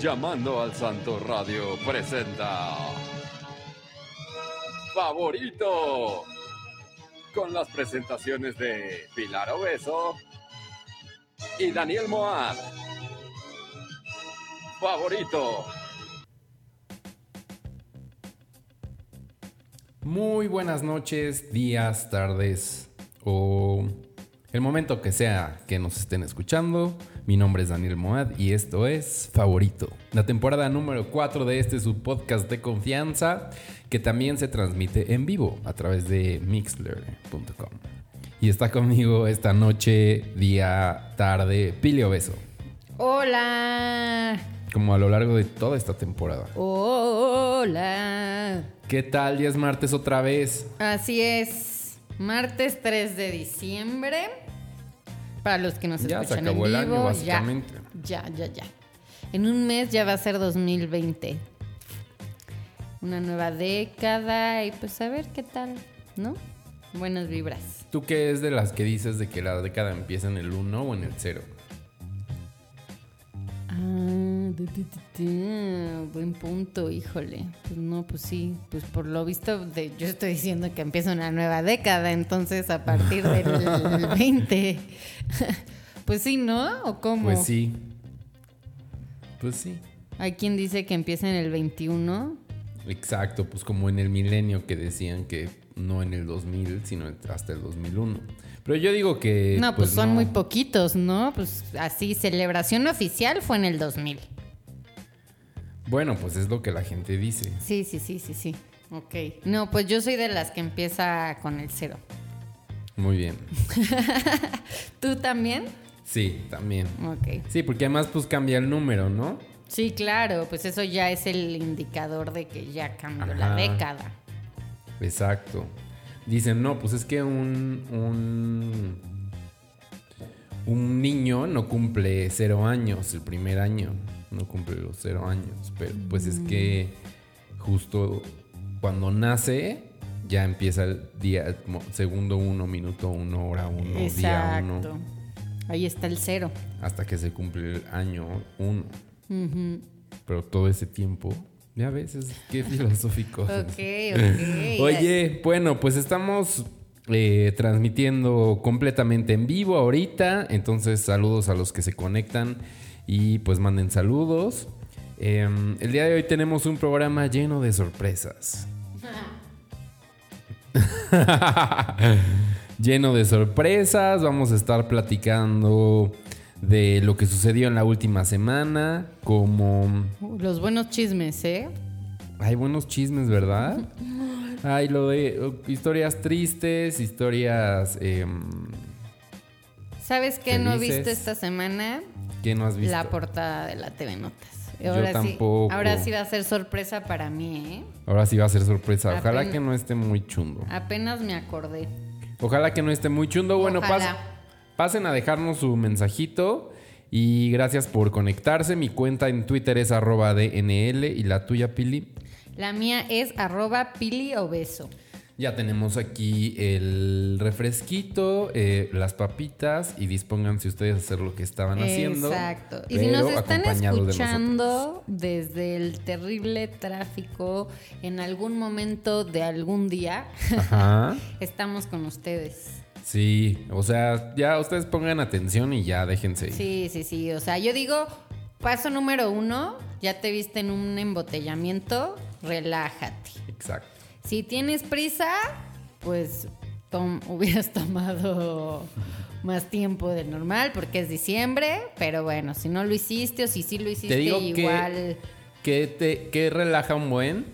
Llamando al Santo Radio presenta Favorito con las presentaciones de Pilar Obeso y Daniel Moab. Favorito. Muy buenas noches, días, tardes o el momento que sea que nos estén escuchando. Mi nombre es Daniel Moad y esto es Favorito, la temporada número 4 de este su podcast de confianza que también se transmite en vivo a través de mixler.com. Y está conmigo esta noche, día, tarde, Pili Obeso. Hola. Como a lo largo de toda esta temporada. Hola. ¿Qué tal? Ya es martes otra vez. Así es. Martes 3 de diciembre. Para los que nos Ya se escuchan acabó en el vivo, año, ya, ya, ya, ya. En un mes ya va a ser 2020. Una nueva década y pues a ver qué tal, ¿no? Buenas vibras. ¿Tú qué es de las que dices de que la década empieza en el 1 o en el 0? Ah, buen punto, híjole. Pues no, pues sí, pues por lo visto yo estoy diciendo que empieza una nueva década, entonces a partir del 20. pues sí, ¿no? ¿O cómo? Pues sí. Pues sí. Hay quien dice que empieza en el 21. Exacto, pues como en el milenio que decían que no en el 2000, sino hasta el 2001. Pero yo digo que... No, pues, son no. muy poquitos, ¿no? Pues así, celebración oficial fue en el 2000. Bueno, pues es lo que la gente dice. Sí, sí, sí, sí, sí. Ok. No, pues yo soy de las que empieza con el cero. Muy bien. ¿Tú también? Sí, también. Ok. Sí, porque además pues cambia el número, ¿no? Sí, claro, pues eso ya es el indicador de que ya cambió la década. Exacto. Dicen, no, pues es que un, un, un niño no cumple cero años el primer año. No cumple los cero años. Pero pues es que justo cuando nace ya empieza el día, segundo uno, minuto uno, hora uno, día uno. Ahí está el cero. Hasta que se cumple el año uno. Pero todo ese tiempo, ya ves, es, qué filosófico. Ok, ok. Oye, bueno, pues estamos eh, transmitiendo completamente en vivo ahorita. Entonces, saludos a los que se conectan y pues manden saludos. Eh, el día de hoy tenemos un programa lleno de sorpresas. lleno de sorpresas. Vamos a estar platicando de lo que sucedió en la última semana. Como Los buenos chismes, ¿eh? hay buenos chismes, ¿verdad? Hay lo de historias tristes, historias em, ¿Sabes qué no Felices. viste esta semana? que no has visto. La portada de la TV Notas. Yo Ahora tampoco. Sí, ahora sí va a ser sorpresa para mí, ¿eh? Ahora sí va a ser sorpresa. Ojalá que no esté muy chundo. Apenas me acordé. Ojalá que no esté muy chundo. Bueno, pas- Ojalá. Pasen a dejarnos su mensajito. Y gracias por conectarse. Mi cuenta en Twitter es arroba DNL y la tuya, Pili. La mía es arroba pili obeso. Ya tenemos aquí el refresquito, eh, las papitas y dispónganse ustedes a hacer lo que estaban haciendo. Exacto. Y si nos están de escuchando desde el terrible tráfico en algún momento de algún día, Ajá. estamos con ustedes. Sí, o sea, ya ustedes pongan atención y ya déjense ir. Sí, sí, sí. O sea, yo digo, paso número uno, ya te viste en un embotellamiento, relájate. Exacto. Si tienes prisa, pues tom- hubieras tomado más tiempo de normal porque es diciembre, pero bueno, si no lo hiciste o si sí lo hiciste Te digo igual. que, que, te, que relaja un buen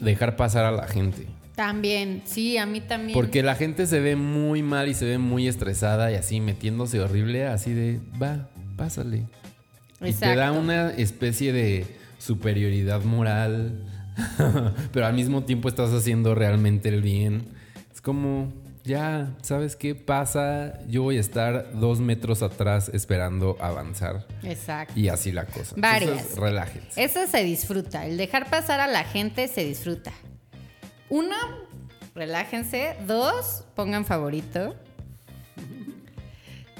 dejar pasar a la gente. También, sí, a mí también. Porque la gente se ve muy mal y se ve muy estresada y así metiéndose horrible, así de, va, pásale. Y te da Exacto. una especie de superioridad moral, pero al mismo tiempo estás haciendo realmente el bien. Es como, ya, ¿sabes qué pasa? Yo voy a estar dos metros atrás esperando avanzar. Exacto. Y así la cosa. Varias. Entonces, relájense. Eso se disfruta. El dejar pasar a la gente se disfruta. Uno, relájense. Dos, pongan favorito.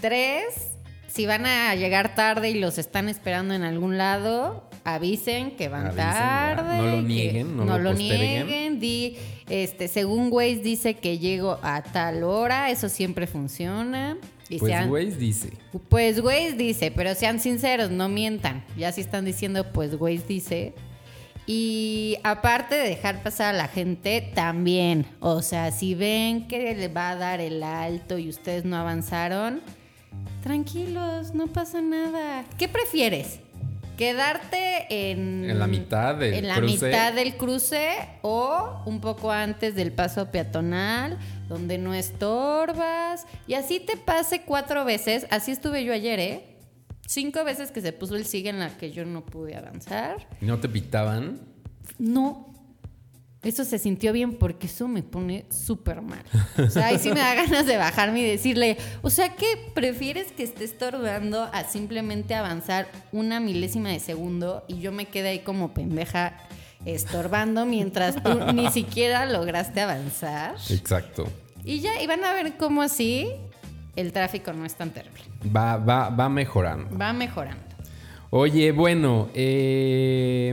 Tres, si van a llegar tarde y los están esperando en algún lado, avisen que van Avisen, tarde. No lo nieguen, no lo posterguen. nieguen. Di, este, según Waze dice que llego a tal hora, eso siempre funciona. Y Pues, sean- güey, dice. pues Waze dice, pero sean sinceros, no mientan. Ya si están diciendo, pues Waze dice. Y aparte de dejar pasar a la gente, también. O sea, si ven que le va a dar el alto y ustedes no avanzaron, tranquilos, no pasa nada. ¿Qué prefieres? ¿Quedarte en, En la mitad del en la cruce. mitad del cruce o un poco antes del paso peatonal, donde no estorbas? Y así te pase cuatro veces. Así estuve yo ayer, ¿eh? Cinco veces que se puso el sigue en la que yo no pude avanzar. ¿Y no te pitaban? No. Eso se sintió bien porque eso me pone súper mal. O sea, ahí sí me da ganas de bajarme y decirle, o sea, que prefieres que esté estorbando a simplemente avanzar una milésima de segundo y yo me quedé ahí como pendeja estorbando mientras tú ni siquiera lograste avanzar? Exacto. Y ya, y van a ver cómo así el tráfico no es tan terrible. Va, va, va mejorando. Va mejorando. Oye, bueno, eh,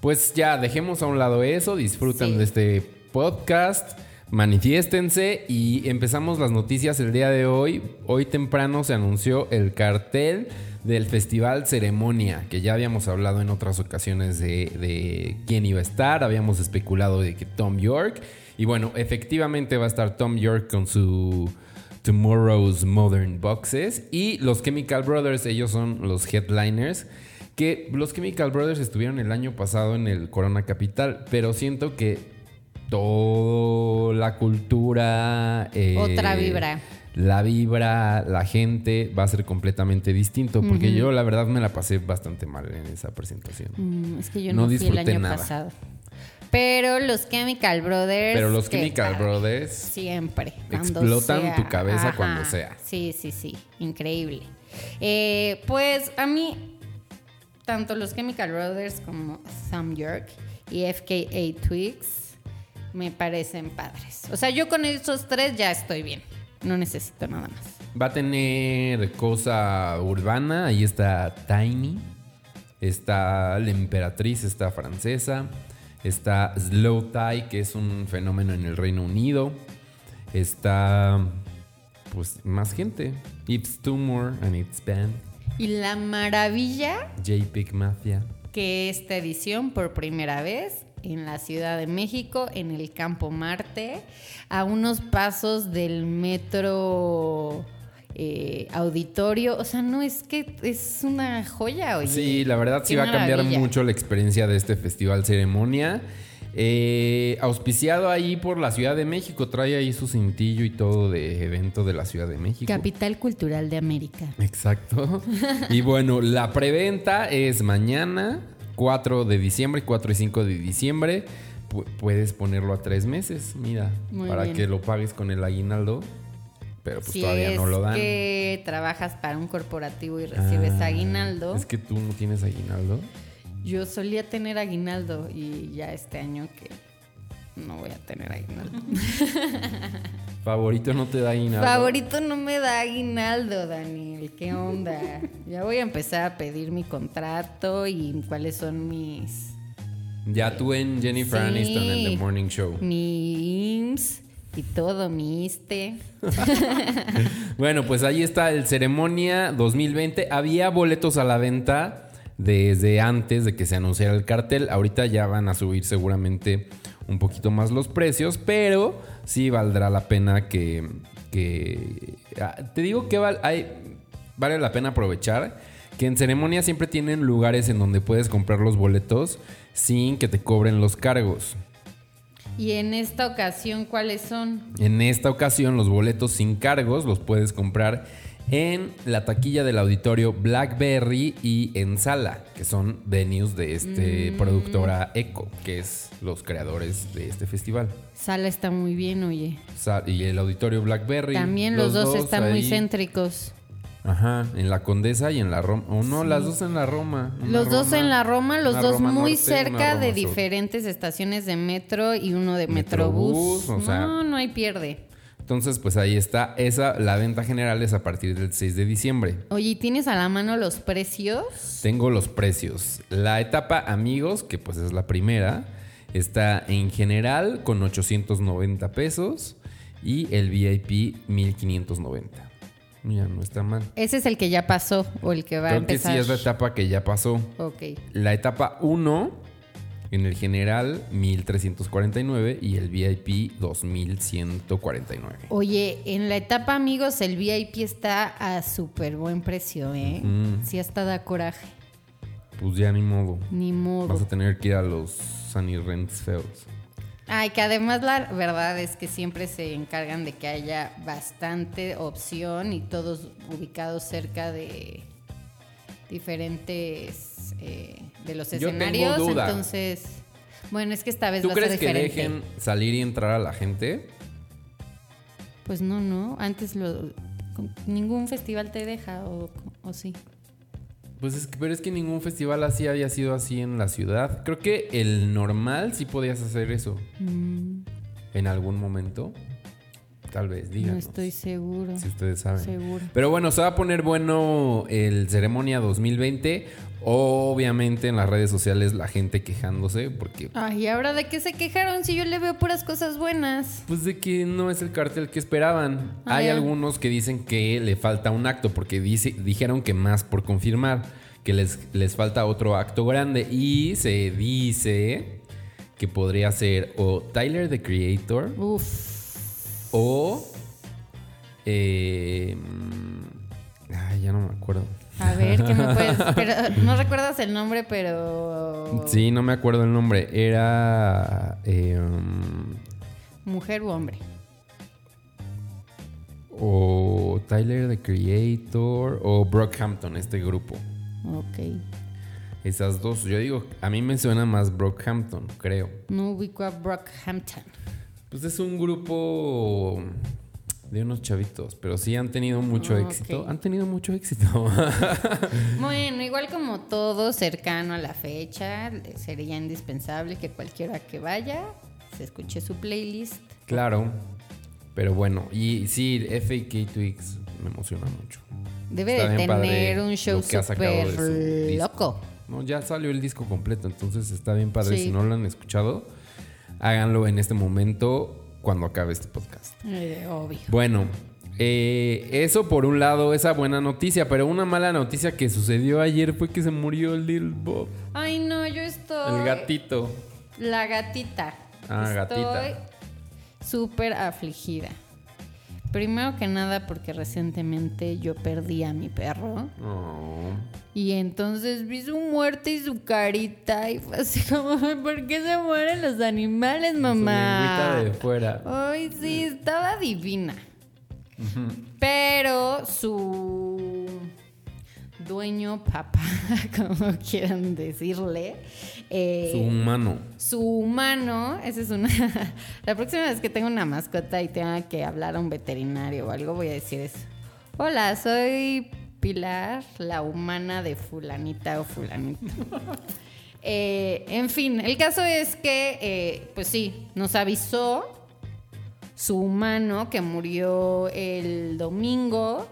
pues ya dejemos a un lado eso, disfrutan Sí. de este podcast, manifiéstense y empezamos las noticias el día de hoy. Hoy temprano se anunció el cartel del Festival Ceremonia, que ya habíamos hablado en otras ocasiones de, de quién iba a estar, habíamos especulado de que Tom York, y bueno, efectivamente va a estar Tom York con su... Tomorrow's Modern Boxes y los Chemical Brothers, ellos son los headliners. Que los Chemical Brothers estuvieron el año pasado en el Corona Capital, pero siento que toda la cultura. eh, Otra vibra. La vibra, la gente va a ser completamente distinto. Porque yo, la verdad, me la pasé bastante mal en esa presentación. Mm, es que yo No no, fui el disfruté año nada. pasado. Pero los Chemical Brothers. Pero los ¿qué Chemical tal? Brothers. Siempre. explotan sea. tu cabeza cuando sea. Sí, sí, sí. Increíble. Eh, pues a mí, tanto los Chemical Brothers como Sam York y FKA Twigs me parecen padres. O sea, yo con esos tres ya estoy bien. No necesito nada más. Va a tener cosa urbana. Ahí está Tiny. Está la emperatriz, está francesa. Está Slow Tie, que es un fenómeno en el Reino Unido. Está. Pues más gente. It's Tumor and It's Band. Y la maravilla JPEG Mafia. que esta edición por primera vez en la Ciudad de México, en el Campo Marte, a unos pasos del metro eh, auditorio. O sea, no es que es una joya, oye. Sí, la verdad sí Qué va a cambiar mucho la experiencia de este festival ceremonia. Eh, auspiciado ahí por la Ciudad de México, trae ahí su cintillo y todo de evento de la Ciudad de México. Capital Cultural de América. Exacto. y bueno, la preventa es mañana, 4 de diciembre, 4 y 5 de diciembre. Pu- puedes ponerlo a tres meses, mira, Muy para bien. que lo pagues con el aguinaldo. Pero pues si todavía es no lo dan. que trabajas para un corporativo y recibes Ah, aguinaldo. Es que tú no tienes aguinaldo. Yo solía tener aguinaldo y ya este año que no voy a tener aguinaldo. Favorito no te da aguinaldo. Favorito no me da aguinaldo, Daniel. ¿Qué onda? ya voy a empezar a pedir mi contrato y cuáles son mis Ya tú en Jennifer Sí. Aniston en The Morning Show. mi IMSS y todo, mi. Bueno, pues ahí está el ceremonia 2020. Había boletos a la venta desde antes de que se anunciara el cartel. Ahorita ya van a subir seguramente un poquito más los precios, pero sí valdrá la pena que... que- ah, te digo que hay- vale la pena aprovechar que en ceremonia siempre tienen lugares en donde puedes comprar los boletos sin que te cobren los cargos. Y en esta ocasión, ¿cuáles son? En esta ocasión, los boletos sin cargos los puedes comprar en la taquilla del auditorio Blackberry y en Sala, que son venues de este productora Eco, que es los creadores de este festival. Sala está muy bien, oye. Sa- Y el auditorio Blackberry. También los, dos, están muy céntricos. Ajá, en la Condesa y en la Roma. O no, las dos en la Roma. Los dos en la Roma, los dos Roma muy norte, cerca de sur. diferentes estaciones de metro y uno de Metrobús, Metrobús. o sea- no, no hay pierde. Entonces, pues ahí está. Esa, la venta general es a partir del 6 de diciembre. Oye, ¿y ¿tienes a la mano los precios? Tengo los precios. La etapa amigos, que pues es la primera, está en general con 890 pesos y el VIP 1590. Mira, no está mal. Ese es el que ya pasó o el que va a Creo que empezar. sí es la etapa que ya pasó. Ok. La etapa 1, en el general 1349 y el VIP 2149. Oye, en la etapa amigos el VIP está a súper buen precio, ¿eh? Sí hasta da coraje. Pues ya ni modo. Ni modo. Vas a tener que ir a los Sunny Rents feos. Ay, que además la verdad es que siempre se encargan de que haya bastante opción y todos ubicados cerca de diferentes eh, de los Yo tengo escenarios. duda. Entonces, bueno, es que esta vez ¿Tú va a ser crees que diferente. dejen salir y entrar a la gente? Pues no, no. Antes lo ningún festival te deja o, o sí. Pues es que, pero es que ningún festival así había sido así en la ciudad. Creo que el normal sí podías hacer eso. En algún momento. Tal vez, díganos. Mm, no estoy seguro. Si ustedes saben. Seguro. Pero bueno, se va a poner bueno el ceremonia 2020. Obviamente en las redes sociales la gente quejándose porque Ay, ¿ahora de qué se quejaron si yo le veo puras cosas buenas? pues de que no es el cartel que esperaban. Ah, Hay ya. algunos que dicen que le falta un acto porque dice, dijeron que más por confirmar, que les, les falta otro acto grande y se dice que podría ser o Tyler the Creator Uf. o eh, mm, ay, ya no me acuerdo. A ver, ¿qué me puedes...? Pero, no recuerdas el nombre, pero... Sí, no me acuerdo el nombre. Era. eh, um, ¿Mujer u hombre? o Tyler the Creator. O Brockhampton, este grupo. Ok. Esas dos. Yo digo, a mí me suena más Brockhampton, creo. No ubico a Brockhampton. Pues es un grupo de unos chavitos, pero sí han tenido mucho Ah, éxito. Han tenido mucho éxito. Bueno, igual como todo cercano a la fecha, sería indispensable que cualquiera que vaya se escuche su playlist. claro. Pero bueno, y sí, FAK Twix me emociona mucho. Debe Está de tener un show súper loco. No, ya salió el disco completo, entonces está bien padre. Sí. Si no lo han escuchado, háganlo en este momento cuando acabe este podcast. Eh, obvio. Bueno, eh, eso por un lado, esa buena noticia, pero una mala noticia que sucedió ayer fue que se murió Lil Bob, Ay, no, yo estoy... el gatito. La gatita. Ah, Estoy gatita. súper afligida. Primero que nada porque recientemente yo perdí a mi perro. Oh. Y entonces vi su muerte y su carita y fue así como, ¿por qué se mueren los animales, Su mamá? lengüita de fuera. Ay, sí, estaba divina. Pero su dueño, papá, como quieran decirle, eh, Su humano. su humano, esa es una... la próxima vez que tenga una mascota y tenga que hablar a un veterinario o algo, voy a decir eso. Hola, soy Pilar, la humana de fulanita o fulanito. Eh, en fin, el caso es que, eh, pues sí, nos avisó su humano que murió el domingo,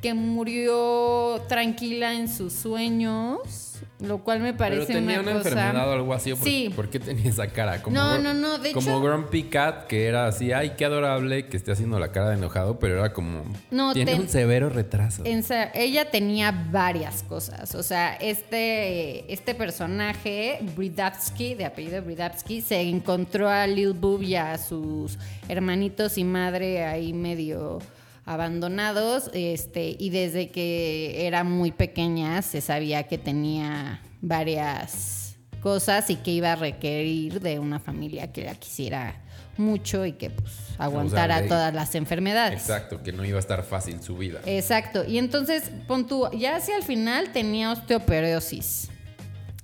que murió tranquila en sus sueños, lo cual me Pero parece tenía una, una, cosa... enfermedad o algo así. ¿o ¿Por, Sí. ¿Por qué tenía esa cara? Como No, no, no, de como hecho- Grumpy Cat, que era así, ay, qué adorable que esté haciendo la cara de enojado, pero era como. No, tiene ten- un severo retraso. En ella tenía varias cosas. O sea, este, este personaje, Bridavsky, de apellido Bridavsky, se encontró a Lil Boob y a sus hermanitos y madre ahí medio abandonados. Este, y desde que era muy pequeña se sabía que tenía varias cosas y que iba a requerir de una familia que la quisiera mucho y que pues aguantara de- todas las enfermedades. Exacto, que no iba a estar fácil su vida. Exacto. Y entonces, pon tú, ya hacia el final tenía osteoporosis.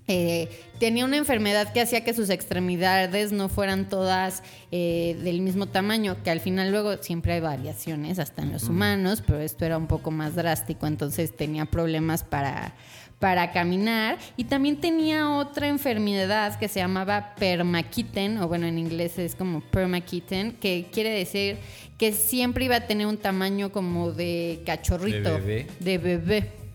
Eh, tenía una enfermedad que hacía que sus extremidades no fueran todas eh, del mismo tamaño, que al final luego siempre hay variaciones, hasta en los humanos, pero esto era un poco más drástico, entonces tenía problemas para, para caminar y también tenía otra enfermedad que se llamaba permaquiten, o bueno, en inglés es como permaquiten, que quiere decir que siempre iba a tener un tamaño como de cachorrito, De bebé. de bebé.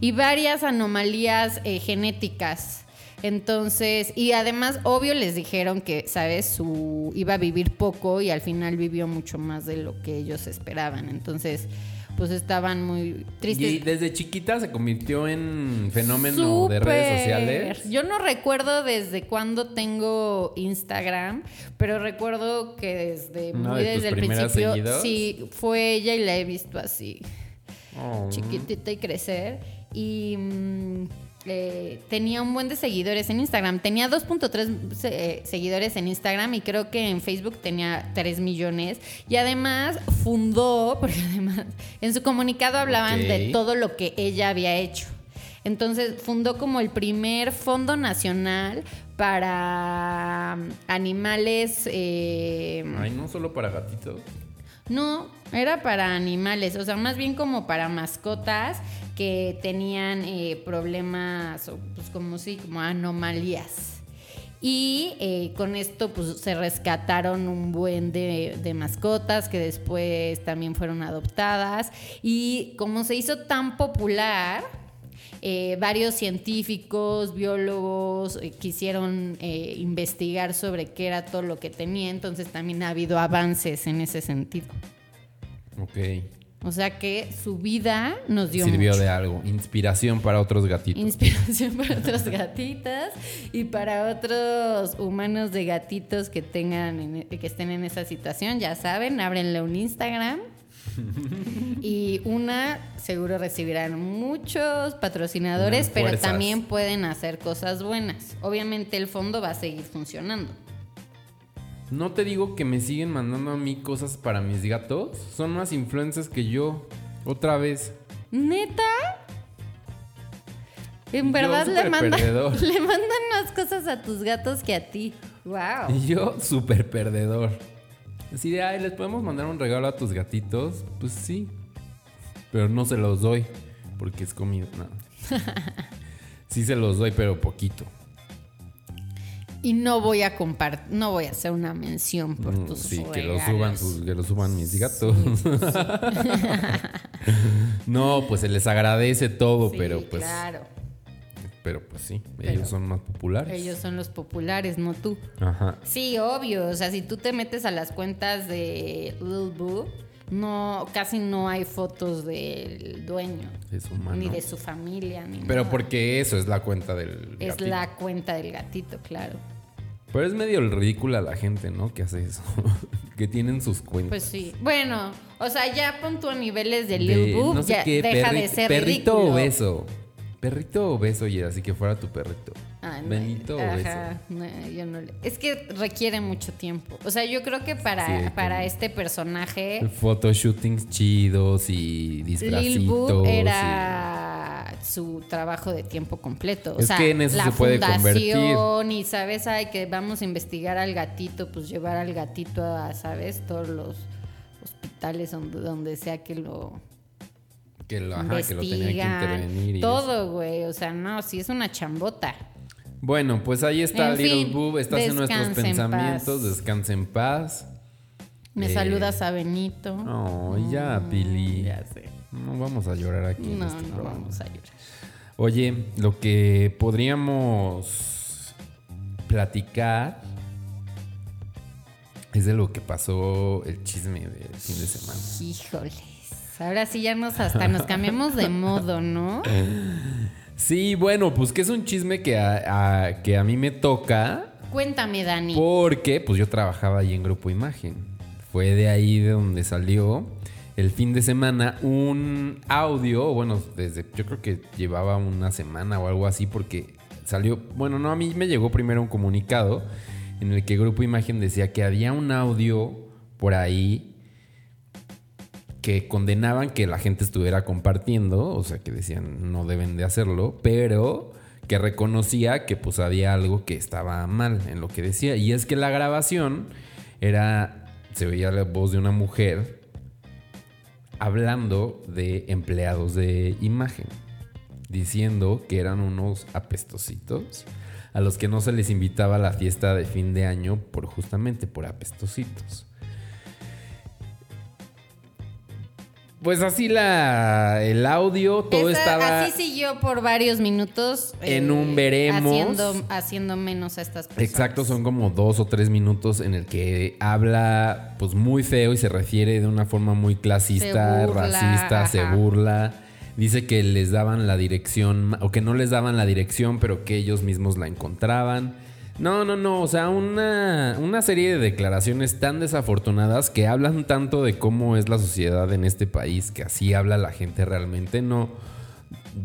Y varias anomalías eh, genéticas. Entonces, y además, obvio, les dijeron que, ¿sabes? Su, iba a vivir poco y al final vivió mucho más de lo que ellos esperaban. Entonces, pues estaban muy tristes. Y desde chiquita se convirtió en fenómeno de redes sociales. Yo no recuerdo desde cuándo tengo Instagram, pero recuerdo que desde ¿Una muy de desde el principio seguidas? sí fue ella y la he visto así Oh. chiquitita y crecer. Y mm, eh, tenía un buen de seguidores en Instagram. Tenía 2.3 se- eh, seguidores en Instagram y creo que en Facebook tenía 3 millones. Y además fundó, porque además en su comunicado hablaban de todo lo que ella había hecho. Entonces fundó como el primer fondo nacional para mm, animales. eh, Ay, no solo para gatitos. No, era para animales, o sea, más bien como para mascotas que tenían eh, problemas, pues como sí, como anomalías. Y eh, con esto pues se rescataron un buen de mascotas que después también fueron adoptadas. Y como se hizo tan popular, eh, varios científicos, biólogos eh, quisieron eh, investigar sobre qué era todo lo que tenía, entonces también ha habido avances en ese sentido. Ok. O sea que su vida nos dio Sirvió mucho. de algo. Inspiración para otros gatitos. Inspiración para otras gatitas y para otros humanos de gatitos que tengan en- que estén en esa situación, ya saben, ábrenle un Instagram. Y una seguro recibirán muchos patrocinadores, pero también pueden hacer cosas buenas. Obviamente el fondo va a seguir funcionando. No te digo que me siguen mandando a mí cosas para mis gatos. Son más influencers que yo. Otra vez. ¿Neta? En verdad le mandan, le mandan más cosas a tus gatos que a ti. Wow. Y yo, súper perdedor. Así de, ay, ¿les podemos mandar un regalo a tus gatitos? Pues sí. Pero no se los doy. Porque es comida. No. Sí se los doy, pero poquito. Y no voy a compartir, no voy a hacer una mención por Mm, tus sí, que lo suban, sus- que lo suban mis gatos. no, pues se les agradece todo, Sí, pero pues. claro. Pero pues sí, Pero- ellos son más populares. Ellos son los populares, no tú. Ajá. Sí, obvio. O sea, si tú te metes a las cuentas de Lil Boo, no, casi no hay fotos del dueño. De su mano. Ni de su familia, ni Pero nada. porque eso es la cuenta del. Es gatito. la cuenta del gatito, claro. Pero es medio ridícula la gente, ¿no? Que hace eso. que tienen sus cuentas. Pues sí. Bueno, o sea, ya pon tú a niveles de De Lil Boo, no sé ya qué, deja perri- de ser perrito ridículo. obeso. Perrito obeso y así que fuera tu perrito. Ah, no, Benito ajá, obeso. no, yo no le- Es que requiere mucho tiempo. O sea, yo creo que para, Sí, para este personaje, Photoshootings chidos y disfracitos. Y- era su trabajo de tiempo completo. O Es sea, que en eso la se puede fundación y, ¿sabes? Ay, que vamos a investigar al gatito, pues llevar al gatito a, ¿sabes? Todos los hospitales donde, donde sea que lo Que lo, ajá, que lo tenía que intervenir. y todo, güey. O sea, no, sí es una chambota. Bueno, pues ahí está En Little fin, Boob. Estás en nuestros en pensamientos. Descansa en paz. Me Eh, saludas a Benito. Oh, ya, Pili. Ya sé. No vamos a llorar aquí. en No, este no programa. vamos a llorar. Oye, lo que podríamos platicar es de lo que pasó el chisme del fin de semana. Híjoles. Ahora sí ya nos hasta nos cambiamos de modo, ¿no? Sí, bueno, pues que es un chisme que a, a- que a mí me toca Cuéntame, Dani. porque pues yo trabajaba ahí en Grupo Imagen. Fue de ahí de donde salió el fin de semana un audio, bueno, desde yo creo que llevaba una semana o algo así porque salió, bueno, no, a mí me llegó primero un comunicado en el que Grupo Imagen decía que había un audio por ahí que condenaban que la gente estuviera compartiendo, o sea, que decían no deben de hacerlo, pero que reconocía que pues había algo que estaba mal en lo que decía. Y es que la grabación era, se veía la voz de una mujer hablando de empleados de imagen, diciendo que eran unos apestositos a los que no se les invitaba a la fiesta de fin de año por justamente por apestositos. Pues así la el audio, todo Esa- estaba Así siguió por varios minutos. eh, En un veremos. Haciendo, haciendo menos a estas personas. Exacto, son como dos o tres minutos en el que habla pues muy feo y se refiere de una forma muy clasista, burla, racista, se burla. Dice que les daban la dirección, o que no les daban la dirección, pero que ellos mismos la encontraban. No, no, no, o sea, una, una serie de declaraciones tan desafortunadas que hablan tanto de cómo es la sociedad en este país, que así habla la gente realmente, no,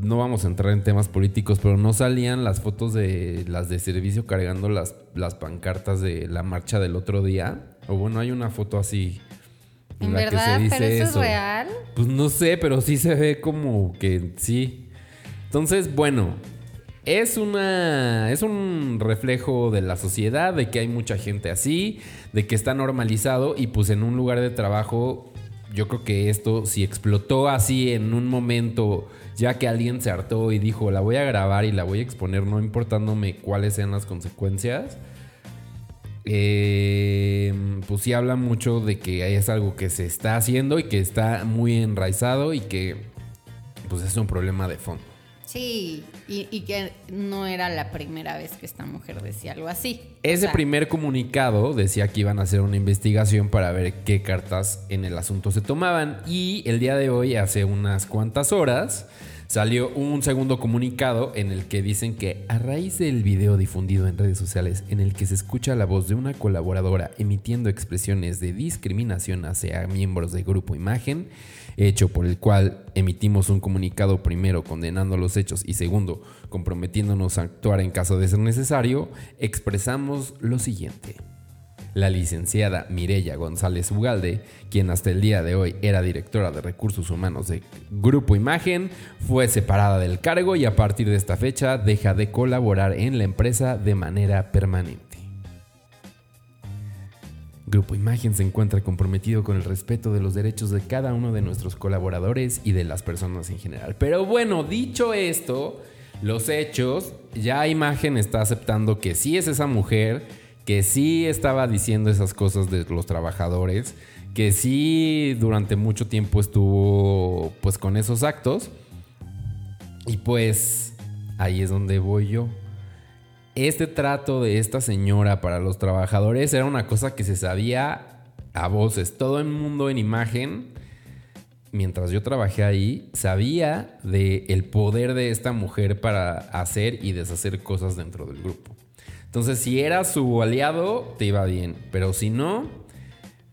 no vamos a entrar en temas políticos, pero no salían las fotos de las de servicio cargando las, las pancartas de la marcha del otro día. O bueno, hay una foto así. ¿En la que se verdad? dice ¿Pero eso, eso. es real? Pues no sé, pero sí se ve como que sí. Entonces, bueno, es una es un reflejo de la sociedad, de que hay mucha gente así, de que está normalizado y pues en un lugar de trabajo yo creo que esto si explotó así en un momento ya que alguien se hartó y dijo, "La voy a grabar y la voy a exponer no importándome cuáles sean las consecuencias." eh, pues sí habla mucho de que es algo que se está haciendo y que está muy enraizado y que pues es un problema de fondo. Sí, y, y que no era la primera vez que esta mujer decía algo así. O Ese sea, primer comunicado decía que iban a hacer una investigación para ver qué cartas en el asunto se tomaban y el día de hoy, hace unas cuantas horas, salió un segundo comunicado en el que dicen que a raíz del video difundido en redes sociales en el que se escucha la voz de una colaboradora emitiendo expresiones de discriminación hacia miembros del grupo Imagen, hecho por el cual emitimos un comunicado primero condenando los hechos y segundo comprometiéndonos a actuar en caso de ser necesario, expresamos lo siguiente. La licenciada Mirella González Ugalde, quien hasta el día de hoy era directora de recursos humanos de Grupo Imagen, fue separada del cargo y a partir de esta fecha deja de colaborar en la empresa de manera permanente. Grupo Imagen se encuentra comprometido con el respeto de los derechos de cada uno de nuestros colaboradores y de las personas en general. Pero bueno, dicho esto, los hechos, ya Imagen está aceptando que sí es esa mujer, que sí estaba diciendo esas cosas de los trabajadores, que sí durante mucho tiempo estuvo pues con esos actos. Y pues ahí es donde voy yo este trato de esta señora para los trabajadores era una cosa que se sabía a voces. Todo el mundo en imagen, mientras yo trabajé ahí, sabía del el poder de esta mujer para hacer y deshacer cosas dentro del grupo. Entonces, si era su aliado, te iba bien. Pero si no,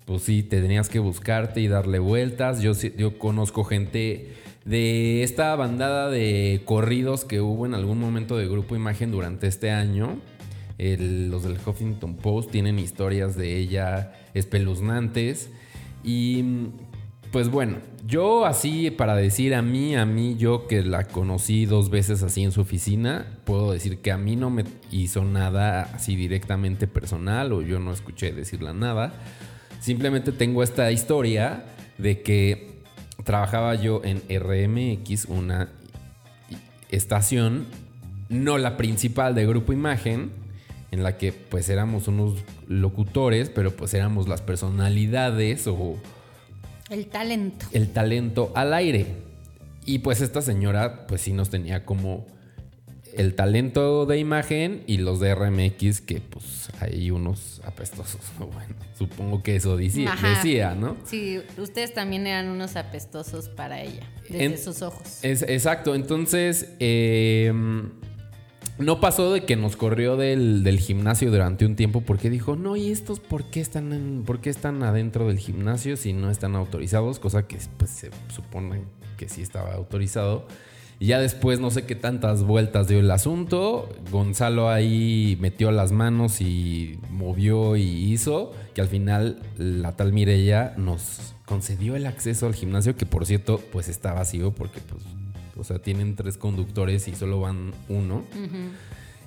pues sí, te tenías que buscarte y darle vueltas. Yo, yo conozco gente de esta bandada de corridos que hubo en algún momento de Grupo Imagen durante este año. Los del Huffington Post tienen historias de ella espeluznantes. Y pues bueno, yo así para decir a mí, a mí, yo que la conocí dos veces así en su oficina, puedo decir que a mí no me hizo nada así directamente personal o yo no escuché decirla nada. Simplemente tengo esta historia de que trabajaba yo en RMX, una estación, no la principal de Grupo Imagen, en la que pues éramos unos locutores, pero pues éramos las personalidades o El talento. el talento al aire. Y pues esta señora pues sí nos tenía como el talento de imagen y los de RMX que pues hay unos apestosos. Bueno, supongo que eso decía, decía ¿no? Sí, ustedes también eran unos apestosos para ella, desde En- sus ojos. Es, exacto, entonces eh, no pasó de que nos corrió del, del gimnasio durante un tiempo porque dijo, no, ¿y estos por qué están, en- por qué están adentro del gimnasio si no están autorizados? Cosa que pues se supone que sí estaba autorizado. Y ya después no sé qué tantas vueltas dio el asunto. Gonzalo ahí metió las manos y movió y hizo que al final la tal Mirella nos concedió el acceso al gimnasio que por cierto pues está vacío porque pues o sea tienen tres conductores y solo van uno.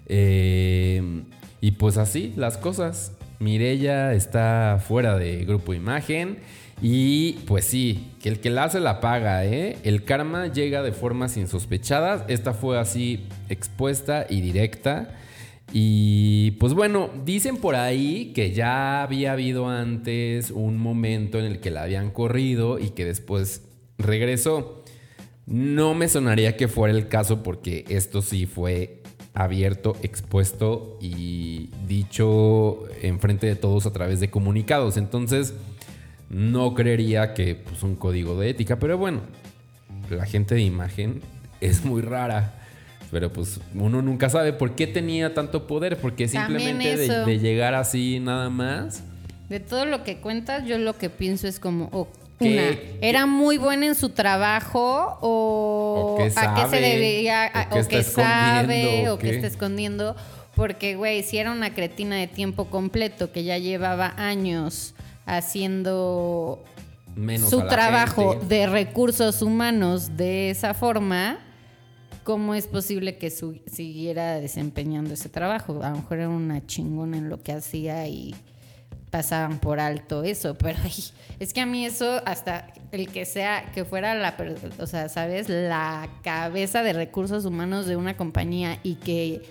Eh, y pues así las cosas. Mirella está fuera de Grupo Imagen. Y pues sí, que el que la hace la paga, ¿eh? El karma llega de formas insospechadas. Esta fue así expuesta y directa. Y pues bueno, dicen por ahí que ya había habido antes un momento en el que la habían corrido y que después regresó. No me sonaría que fuera el caso porque esto sí fue abierto, expuesto y dicho enfrente de todos a través de comunicados. Entonces, no creería que pues, un código de ética, pero bueno, la gente de imagen es muy rara. Pero pues uno nunca sabe por qué tenía tanto poder, porque simplemente de, de, llegar así nada más. De todo lo que cuentas, yo lo que pienso es como, oh, una, ¿era muy buena en su trabajo o, a qué se debía, o, qué sabe, o, qué está escondiendo? Porque, güey, si era una cretina de tiempo completo que ya llevaba años haciendo su trabajo de recursos humanos de esa forma, ¿cómo es posible que siguiera desempeñando ese trabajo? A lo mejor era una chingona en lo que hacía y pasaban por alto eso, pero es que a mí eso, hasta el que sea, que fuera la, o sea, ¿sabes? La cabeza de recursos humanos de una compañía y que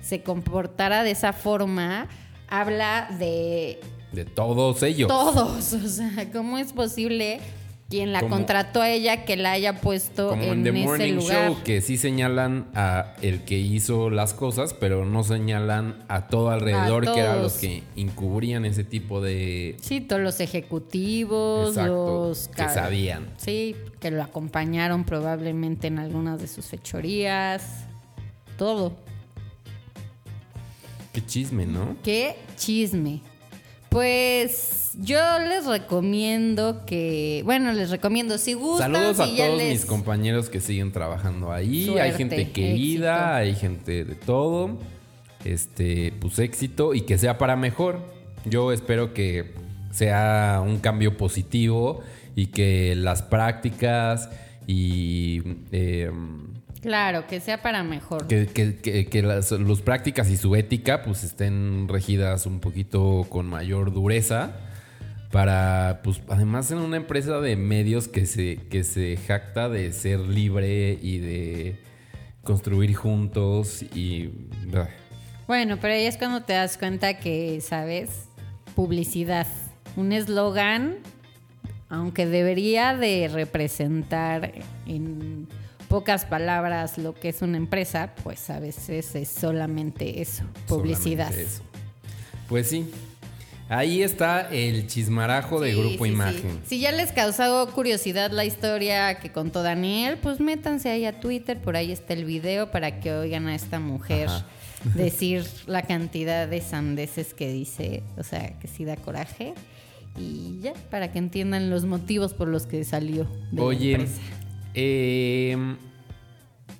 se comportara de esa forma, habla de... De todos ellos. Todos, o sea, ¿cómo es posible quien la contrató a ella que la haya puesto como en, The Morning Show que sí señalan a el que hizo las cosas pero no señalan a todo alrededor que eran los que encubrían ese tipo de sí todos los ejecutivos los que sabían. Sí que lo acompañaron probablemente en algunas de sus fechorías. Todo. Qué chisme no qué chisme pues yo les recomiendo que, bueno, les recomiendo si gustan. Saludos a todos mis compañeros que siguen trabajando ahí. hay gente querida, hay gente de todo. Este, pues éxito y que sea para mejor. Yo espero que sea un cambio positivo y que las prácticas y eh, Claro, que sea para mejor. Que, que, las prácticas y su ética pues estén regidas un poquito con mayor dureza para, pues además en una empresa de medios que se, que se jacta de ser libre y de construir juntos y... Bueno, pero ahí es cuando te das cuenta que, ¿sabes? Publicidad. Un eslogan, aunque debería de representar en pocas palabras lo que es una empresa, pues a veces es solamente eso, publicidad. Pues sí. Ahí está el chismarajo de Grupo Imagen. Si ya les causó curiosidad la historia que contó Daniel, pues métanse ahí a Twitter, por ahí está el video para que oigan a esta mujer decir la cantidad de sandeces que dice, o sea, que sí da coraje. Y ya, para que entiendan los motivos por los que salió de Oye, la empresa. Eh,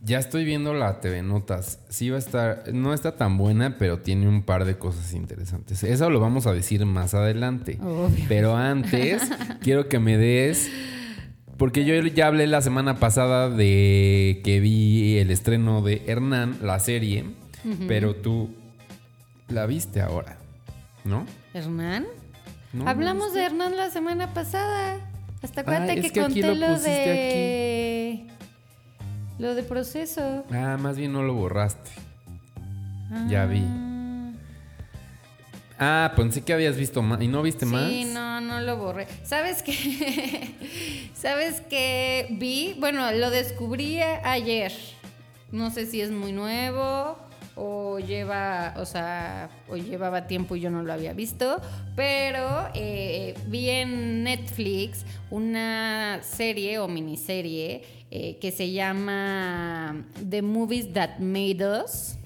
ya estoy viendo la TV Notas. Sí va a estar, no está tan buena, pero tiene un par de cosas interesantes. Eso lo vamos a decir más adelante. Pero antes quiero que me des, porque yo ya hablé la semana pasada de que vi el estreno de Hernán, la serie, pero tú la viste ahora, ¿no? ¿Hernán? Hablamos de Hernán la semana pasada. Hasta acuérdate que, conté lo, de. Lo de proceso. Ah, más bien no lo borraste. Ya vi. Ah, pensé que habías visto más. ¿Y no viste más? Sí, no, no lo borré. ¿Sabes qué? ¿Sabes qué vi? Bueno, lo descubrí ayer. No sé si es muy nuevo o lleva, o sea, o llevaba tiempo y yo no lo había visto, pero eh, vi en Netflix una serie o miniserie eh, que se llama The Movies That Made Us.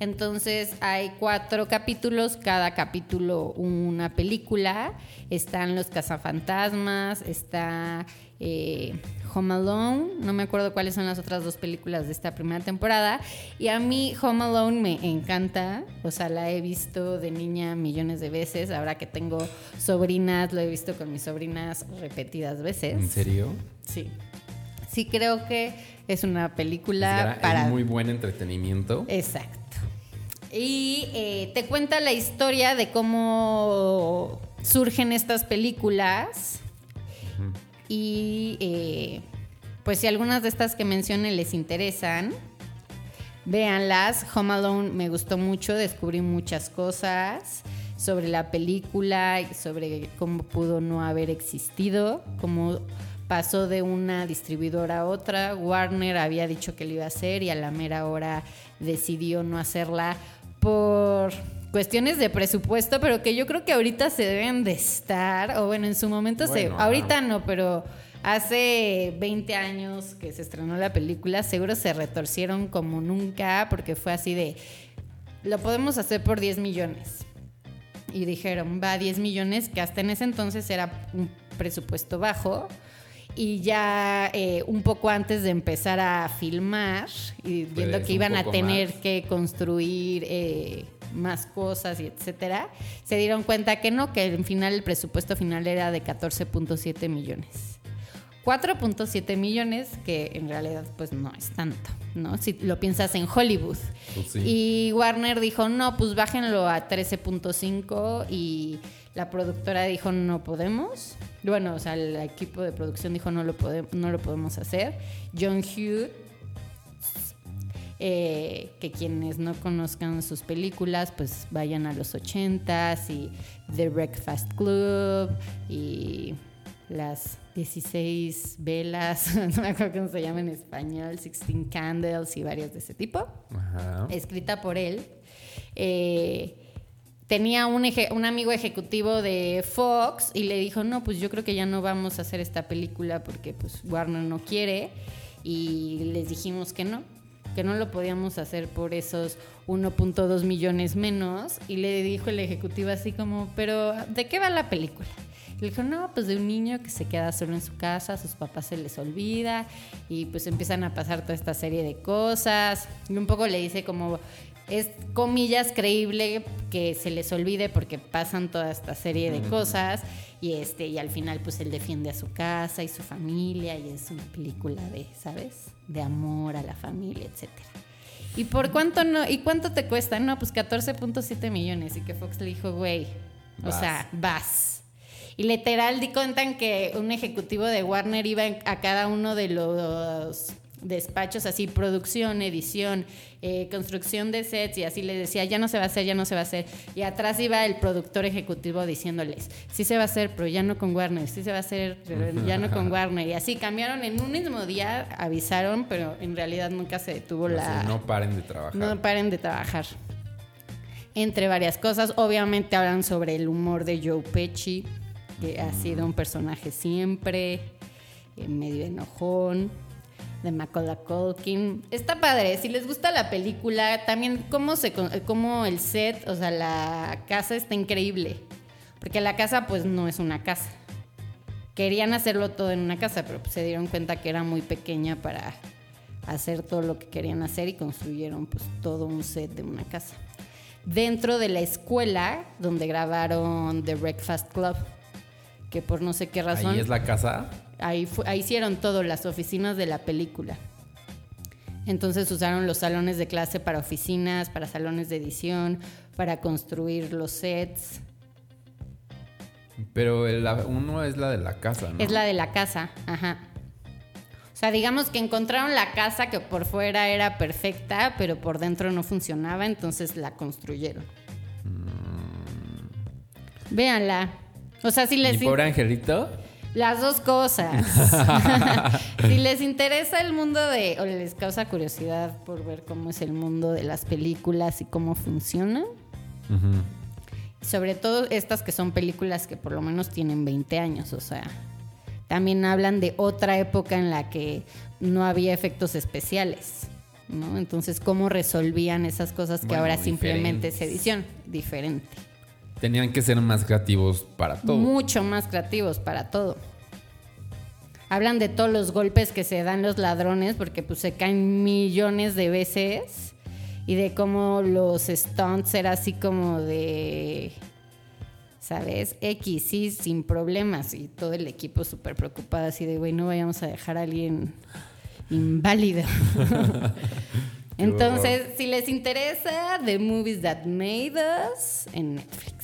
Entonces hay cuatro capítulos, cada capítulo una película. Están Los Cazafantasmas, está eh, Home Alone, no me acuerdo cuáles son las otras dos películas de esta primera temporada. Y a mí Home Alone me encanta, o sea, la he visto de niña millones de veces. Ahora que tengo sobrinas, lo he visto con mis sobrinas repetidas veces. ¿En serio? Sí. Sí, creo que es una Es película gra- para. es muy buen entretenimiento. Exacto. Y eh, te cuenta la historia de cómo surgen estas películas. Y eh, pues si algunas de estas que mencioné les interesan, véanlas. Home Alone me gustó mucho, descubrí muchas cosas sobre la película, y sobre cómo pudo no haber existido, cómo pasó de una distribuidora a otra. Warner había dicho que lo iba a hacer y a la mera hora decidió no hacerla por cuestiones de presupuesto, pero que yo creo que ahorita se deben de estar, o bueno, en su momento se, ahorita no, pero hace 20 años que se estrenó la película, seguro se retorcieron como nunca, porque fue así de, lo podemos hacer por 10 millones. Y dijeron, va, 10 millones, que hasta en ese entonces era un presupuesto bajo. Y ya eh, un poco antes de empezar a filmar, y viendo Pues, que iban a tener más. que construir eh, más cosas y etcétera, se dieron cuenta que no, que al final el presupuesto final era de 14.7 millones. 4.7 millones, que en realidad pues no es tanto, ¿no? Si lo piensas en Hollywood. Pues sí. Y Warner dijo, no, pues bájenlo a 13.5 y la productora dijo, no podemos. Bueno, o sea, el equipo de producción dijo, no lo, pode- no lo podemos hacer. John Hughes, eh, que quienes no conozcan sus películas, pues vayan a los 80s y The Breakfast Club y las 16 velas, no me acuerdo cómo se llama en español, 16 Candles y varias de ese tipo Ajá. escrita por él. Eh, tenía un, amigo ejecutivo de Fox y le dijo, no, pues yo creo que ya no vamos a hacer esta película porque pues Warner no quiere. Y les dijimos que no, que no lo podíamos hacer por esos 1.2 millones menos. Y le dijo el ejecutivo así como, pero ¿de qué va la película? Le dijo, no, pues de un niño que se queda solo en su casa, sus papás se les olvida y pues empiezan a pasar toda esta serie de cosas. Y un poco le dice como, es comillas creíble que se les olvide porque pasan toda esta serie de cosas y este y al final pues él defiende a su casa y su familia y es una película de, ¿sabes? De amor a la familia, etcétera. ¿Y por cuánto no? ¿Y cuánto te cuesta? No, pues 14.7 millones. Y que Fox le dijo, güey, o sea, vas. Y literal di cuentan que un ejecutivo de Warner iba a cada uno de los despachos, así, producción, edición, eh, construcción de sets, y así les decía, ya no se va a hacer, ya no se va a hacer. Y atrás iba el productor ejecutivo diciéndoles, sí se va a hacer, pero ya no con Warner, sí se va a hacer, pero ya no con Warner. Y así cambiaron en un mismo día, avisaron, pero en realidad nunca se detuvo la... no paren de trabajar. No paren de trabajar. Entre varias cosas, obviamente hablan sobre el humor de Joe Pesci, que ha sido un personaje siempre, eh, medio enojón, de Macaulay Culkin. Está padre, si les gusta la película, también cómo, se, cómo el set, o sea, la casa está increíble, porque la casa pues no es una casa. Querían hacerlo todo en una casa, pero pues, se dieron cuenta que era muy pequeña para hacer todo lo que querían hacer y construyeron pues todo un set de una casa. Dentro de la escuela donde grabaron The Breakfast Club, que por no sé qué razón Ahí es la casa. Ahí, hicieron todo, las oficinas de la película. Entonces usaron los salones de clase para oficinas, para salones de edición, para construir los sets. Pero el- la- uno es la de la casa, ¿no? Es la de la casa, ajá. O sea, digamos que encontraron la casa que por fuera era perfecta, pero por dentro no funcionaba, entonces la construyeron. Véanla. O sea, si les pobre angelito. Las dos cosas. si les interesa el mundo de o les causa curiosidad por ver cómo es el mundo de las películas y cómo funcionan, sobre todo estas que son películas que por lo menos tienen 20 años, o sea, también hablan de otra época en la que no había efectos especiales. ¿no? Entonces, ¿cómo resolvían esas cosas que Bueno, ahora simplemente es edición? Diferente. Tenían que ser más creativos para todo. Mucho más creativos para todo. Hablan de todos los golpes que se dan los ladrones porque pues se caen millones de veces y de cómo los stunts era así como de ¿sabes? X, sí, sin problemas y todo el equipo súper preocupado así de, güey, no vayamos a dejar a alguien inválido. Entonces, si les interesa, The Movies That Made Us en Netflix.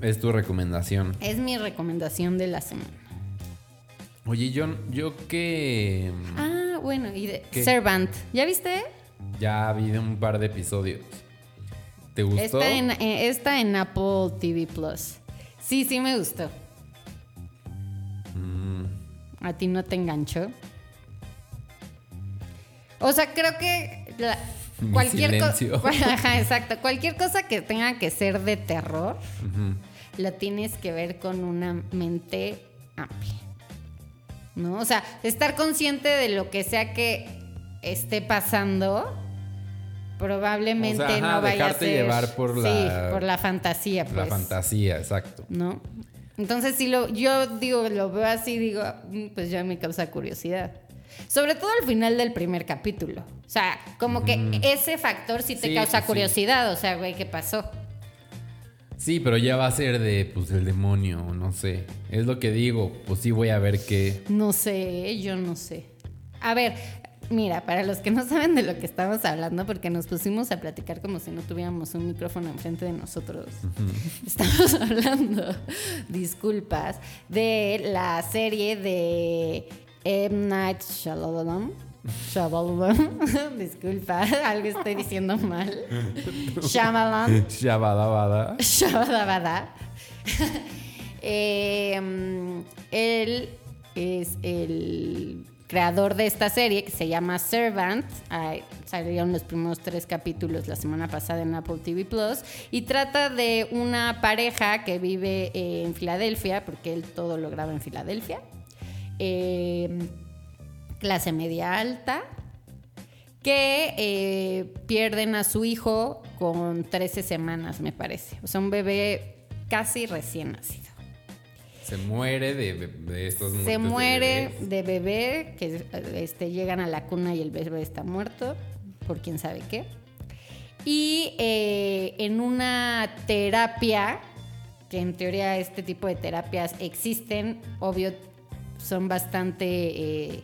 Es tu recomendación. Es mi recomendación de la semana. Oye, yo, yo que Ah, bueno, y de ¿Qué? Servant. ¿Ya viste? ya vi un par de episodios. ¿Te gustó? Está en, eh, está en Apple TV Plus. Sí, sí me gustó. Mm, ¿A ti no te enganchó? O sea, creo que la- Mi cualquier cosa. Ajá, exacto. Cualquier cosa que tenga que ser de terror, ujú. la tienes que ver con una mente amplia. ¿No? O sea, estar consciente de lo que sea que esté pasando, probablemente O sea, ajá, no vaya a dejarte ser. llevar por Sí, la- por la fantasía, pues. La fantasía, exacto. ¿no? Entonces, si lo, yo digo, lo veo así, digo, "Mm, pues ya me causa curiosidad. Sobre todo al final del primer capítulo. O sea, como que ese factor sí te Sí, causa sí. curiosidad. O sea, güey, ¿qué pasó? Sí, pero ya va a ser de, pues, el demonio, no sé. Es lo que digo, pues sí voy a ver qué. No sé, yo no sé. A ver, mira, para los que no saben de lo que estamos hablando, porque nos pusimos a platicar como si no tuviéramos un micrófono enfrente de nosotros. Estamos hablando, disculpas, de la serie de M. Night Shyamalan. Shyamalan. Disculpa, algo estoy diciendo mal. Shyamalan. Shabadabada. Shabadabada. Eh, mm, él es el creador de esta serie que se llama Servant. Ay, salieron los primeros tres capítulos la semana pasada en Apple TV Plus. Y trata de una pareja que vive en Filadelfia, porque él todo lo graba en Filadelfia. Eh, clase media alta que eh, pierden a su hijo con 13 semanas, me parece. O sea, un bebé casi recién nacido. Se muere de, de estos Se muere de bebé, que este, llegan a la cuna y el bebé está muerto, por quién sabe qué. Y eh, en una terapia, que en teoría este tipo de terapias existen, obvio, son bastante... eh,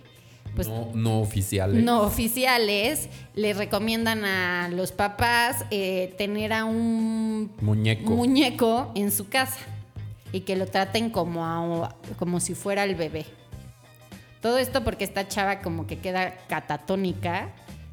pues, no, no oficiales. no oficiales, le recomiendan a los papás eh, tener a un Muñeco. muñeco en su casa y que lo traten como, a- como si fuera el bebé. Todo esto porque esta chava como que queda catatónica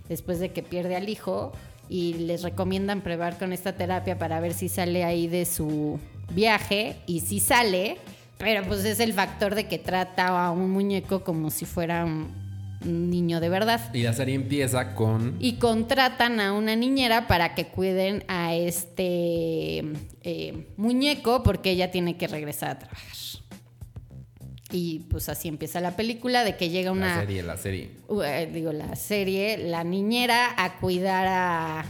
después de que pierde al hijo y les recomiendan probar con esta terapia para ver si sale ahí de su viaje y si sale, pero pues es el factor de que trata a un muñeco como si fuera un niño de verdad Y la serie empieza con. y contratan a una niñera para que cuiden a este eh, muñeco porque ella tiene que regresar a trabajar. Y pues así empieza la película de que llega una... La serie, la serie. Uh, eh, digo, la serie, la niñera a cuidar a-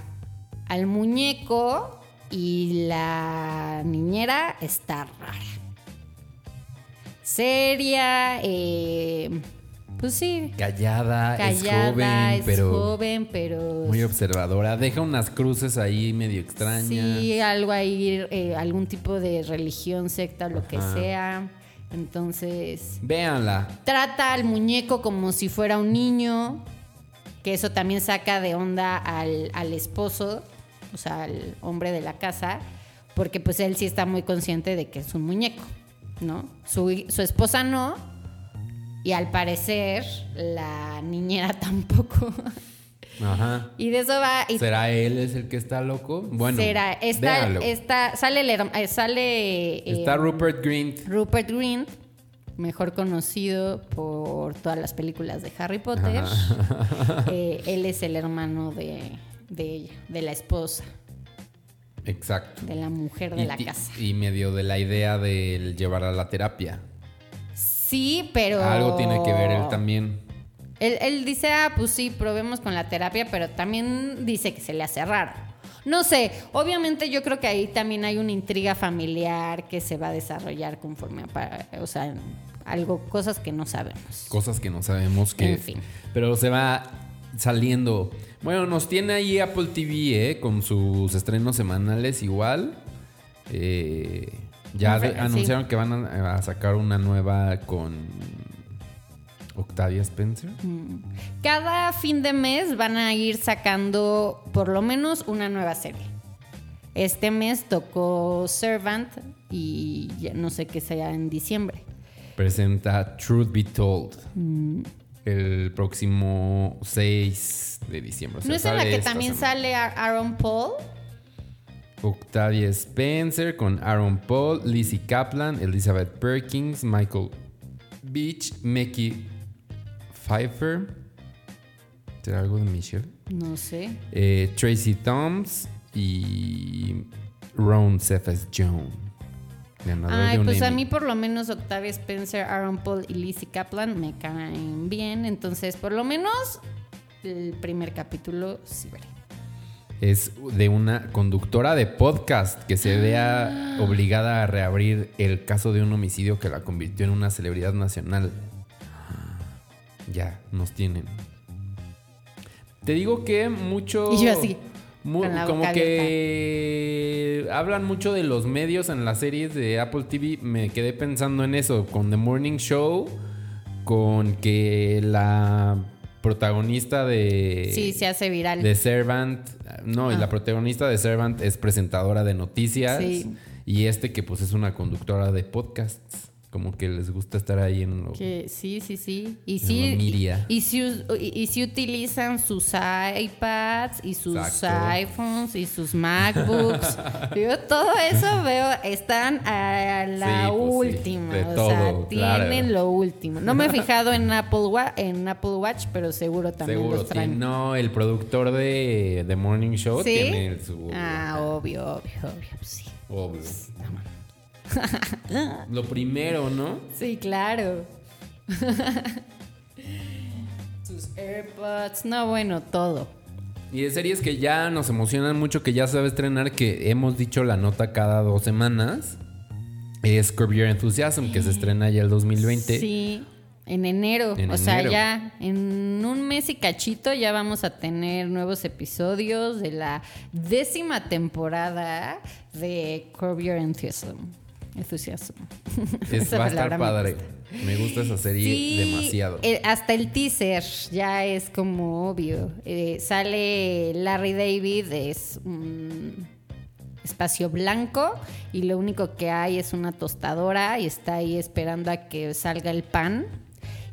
al muñeco y la niñera está rara. Seria, eh, pues sí, Callada, callada, es joven, es pero joven, pero muy observadora. Deja unas cruces ahí medio extrañas. sí, algo ahí, eh, algún tipo de religión, secta, lo que sea. Entonces, Véanla. trata al muñeco como si fuera un niño, que eso también saca de onda al, al esposo, o sea, al hombre de la casa, porque pues él sí está muy consciente de que es un muñeco, ¿no? Su, su esposa no, y al parecer la niñera tampoco. Ajá. y de eso va... y ¿Será él es el que está loco? Bueno, será, está, está, sale, eh, sale eh, Está Rupert Grint. Rupert Grint, mejor conocido por todas las películas de Harry Potter. Eh, él es el hermano de, de ella, de la esposa, Exacto. de la mujer de y, la casa. y medio de la idea de llevar a la terapia. Sí, pero... Algo tiene que ver él también. Él, él dice, ah, pues sí, probemos con la terapia, pero también dice que se le hace raro. No sé, obviamente yo creo que ahí también hay una intriga familiar que se va a desarrollar conforme a, o sea, algo, cosas que no sabemos. Cosas que no sabemos que. En fin. Pero se va saliendo. Bueno, nos tiene ahí Apple TV, ¿eh? Con sus estrenos semanales igual. Eh, ya anunciaron que van a, a sacar una nueva con Octavia Spencer. Cada fin de mes van a ir sacando por lo menos una nueva serie. Este mes tocó Servant y ya no sé qué sea en diciembre. Presenta Truth Be Told. Mm. El próximo 6 de diciembre. O sea, ¿No es en la sale que también semana. sale Aaron Paul? Octavia Spencer con Aaron Paul, Lizzie Kaplan, Elizabeth Perkins, Michael Beach, Mickey Pfeiffer. ¿Será algo de Michelle? No sé. Eh, Tracy Toms y Ron Cephas Jones. Ganador Ay, de un pues a mí por lo menos Octavia Spencer, Aaron Paul y Lizzie Kaplan me caen bien. Entonces, por lo menos el primer capítulo sí veré. Es de una conductora de podcast que se vea Ah. obligada a reabrir el caso de un homicidio que la convirtió en una celebridad nacional. Ya, nos tienen. Te digo que mucho... Y yo así, mu- con la como que hablan mucho de los medios en las series de Apple TV. Me quedé pensando en eso, con The Morning Show, con que la protagonista de... Sí, se hace viral. De Servant, no, y Ah. la protagonista de Servant es presentadora de noticias. Sí. Y este que pues es una conductora de podcasts. Como que les gusta estar ahí en lo... Que sí, sí, sí. Y sí. Y, y si, y, y si utilizan sus iPads y sus Exacto. iPhones y sus MacBooks. Yo todo eso veo, están a la Sí, pues última. o todo, sea, claro. tienen lo último. No me he fijado en Apple, Wa- en Apple Watch, pero seguro también Seguro, los traen. no, el productor de The Morning Show ¿Sí? tiene su... Ah, obvio, obvio, obvio. Sí. obvio. Lo primero, ¿no? Sí, claro. Sus AirPods, no, bueno, todo. Y de series que ya nos emocionan mucho, que ya se va a estrenar, que hemos dicho la nota cada dos semanas, es Curb Your Enthusiasm, que se estrena ya el 2020. Sí, en enero. En o sea, ya en un mes y cachito ya vamos a tener nuevos episodios de la décima temporada de Curb Your Enthusiasm. Enthusiasm. Es, va a estar padre. Me gusta esa serie Sí, demasiado. eh, hasta el teaser ya es como obvio. Eh, sale Larry David, es un espacio blanco y lo único que hay es una tostadora y está ahí esperando a que salga el pan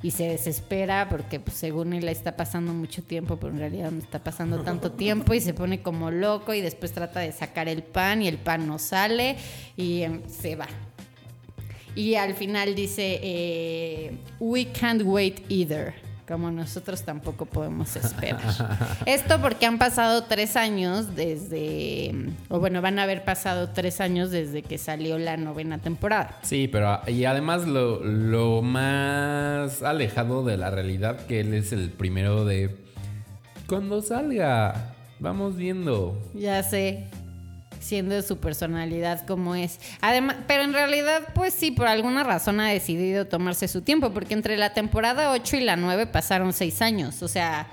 y se desespera porque pues, según él está pasando mucho tiempo, pero en realidad no está pasando tanto tiempo y se pone como loco y después trata de sacar el pan y el pan no sale y em, se va. Y al final dice, eh, we can't wait either. Como nosotros tampoco podemos esperar. Esto porque han pasado tres años desde, o bueno, van a haber pasado tres años desde que salió la novena temporada. Sí, pero y además lo, lo más alejado de la realidad que él es el primero de cuando salga, vamos viendo. Ya sé, siendo su personalidad como es. Además, pero en realidad, pues sí, por alguna razón ha decidido tomarse su tiempo, porque entre la temporada 8 y la 9 pasaron seis años. O sea,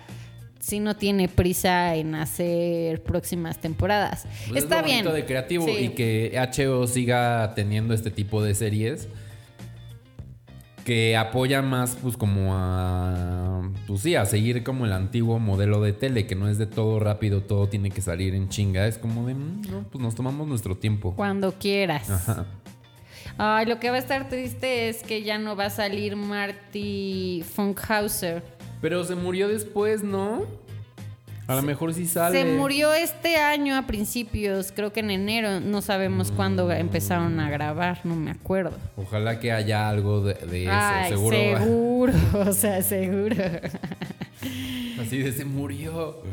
sí no tiene prisa en hacer próximas temporadas. Pues Está es lo bien. de creativo Sí. y que HBO siga teniendo este tipo de series que apoya más pues como a pues sí, a seguir como el antiguo modelo de tele que no es de todo rápido, todo tiene que salir en chinga, es como de "Mm, no, pues nos tomamos nuestro tiempo. Cuando quieras. Ajá. Ay, lo que va a estar triste es que ya no va a salir Marty Funkhauser. Pero se murió después, ¿no? A lo mejor sí sale. Se murió este año a principios, creo que en enero, no sabemos cuándo empezaron a grabar, no me acuerdo. Ojalá que haya algo de, de eso, seguro. seguro, o sea, seguro. Así de se murió.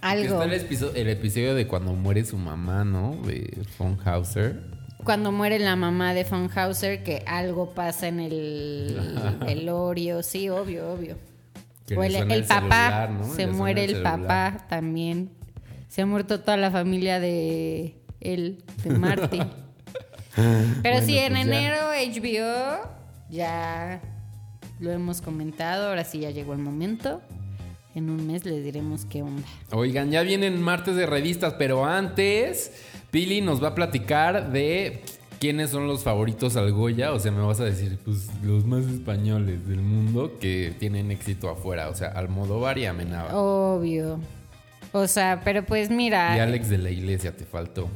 Algo. Está el, episo- el episodio de cuando muere su mamá, ¿no? De Von Hauser. Cuando muere la mamá de Funkhauser, que algo pasa en el velorio, sí, obvio, obvio. Que O el, suena el el papá, celular, ¿no? se Le muere el papá también. Se ha muerto toda la familia de él, de Marty. Pero sí, en pues ya. enero HBO ya lo hemos comentado, ahora sí ya llegó el momento. En un mes les diremos qué onda. Oigan, ya vienen martes de revistas, pero antes, Pili nos va a platicar de quiénes son los favoritos al Goya. O sea, me vas a decir, pues, los más españoles del mundo que tienen éxito afuera. O sea, Almodóvar y Amenábar. Obvio. O sea, pero pues mira, Y Alex de la Iglesia te faltó.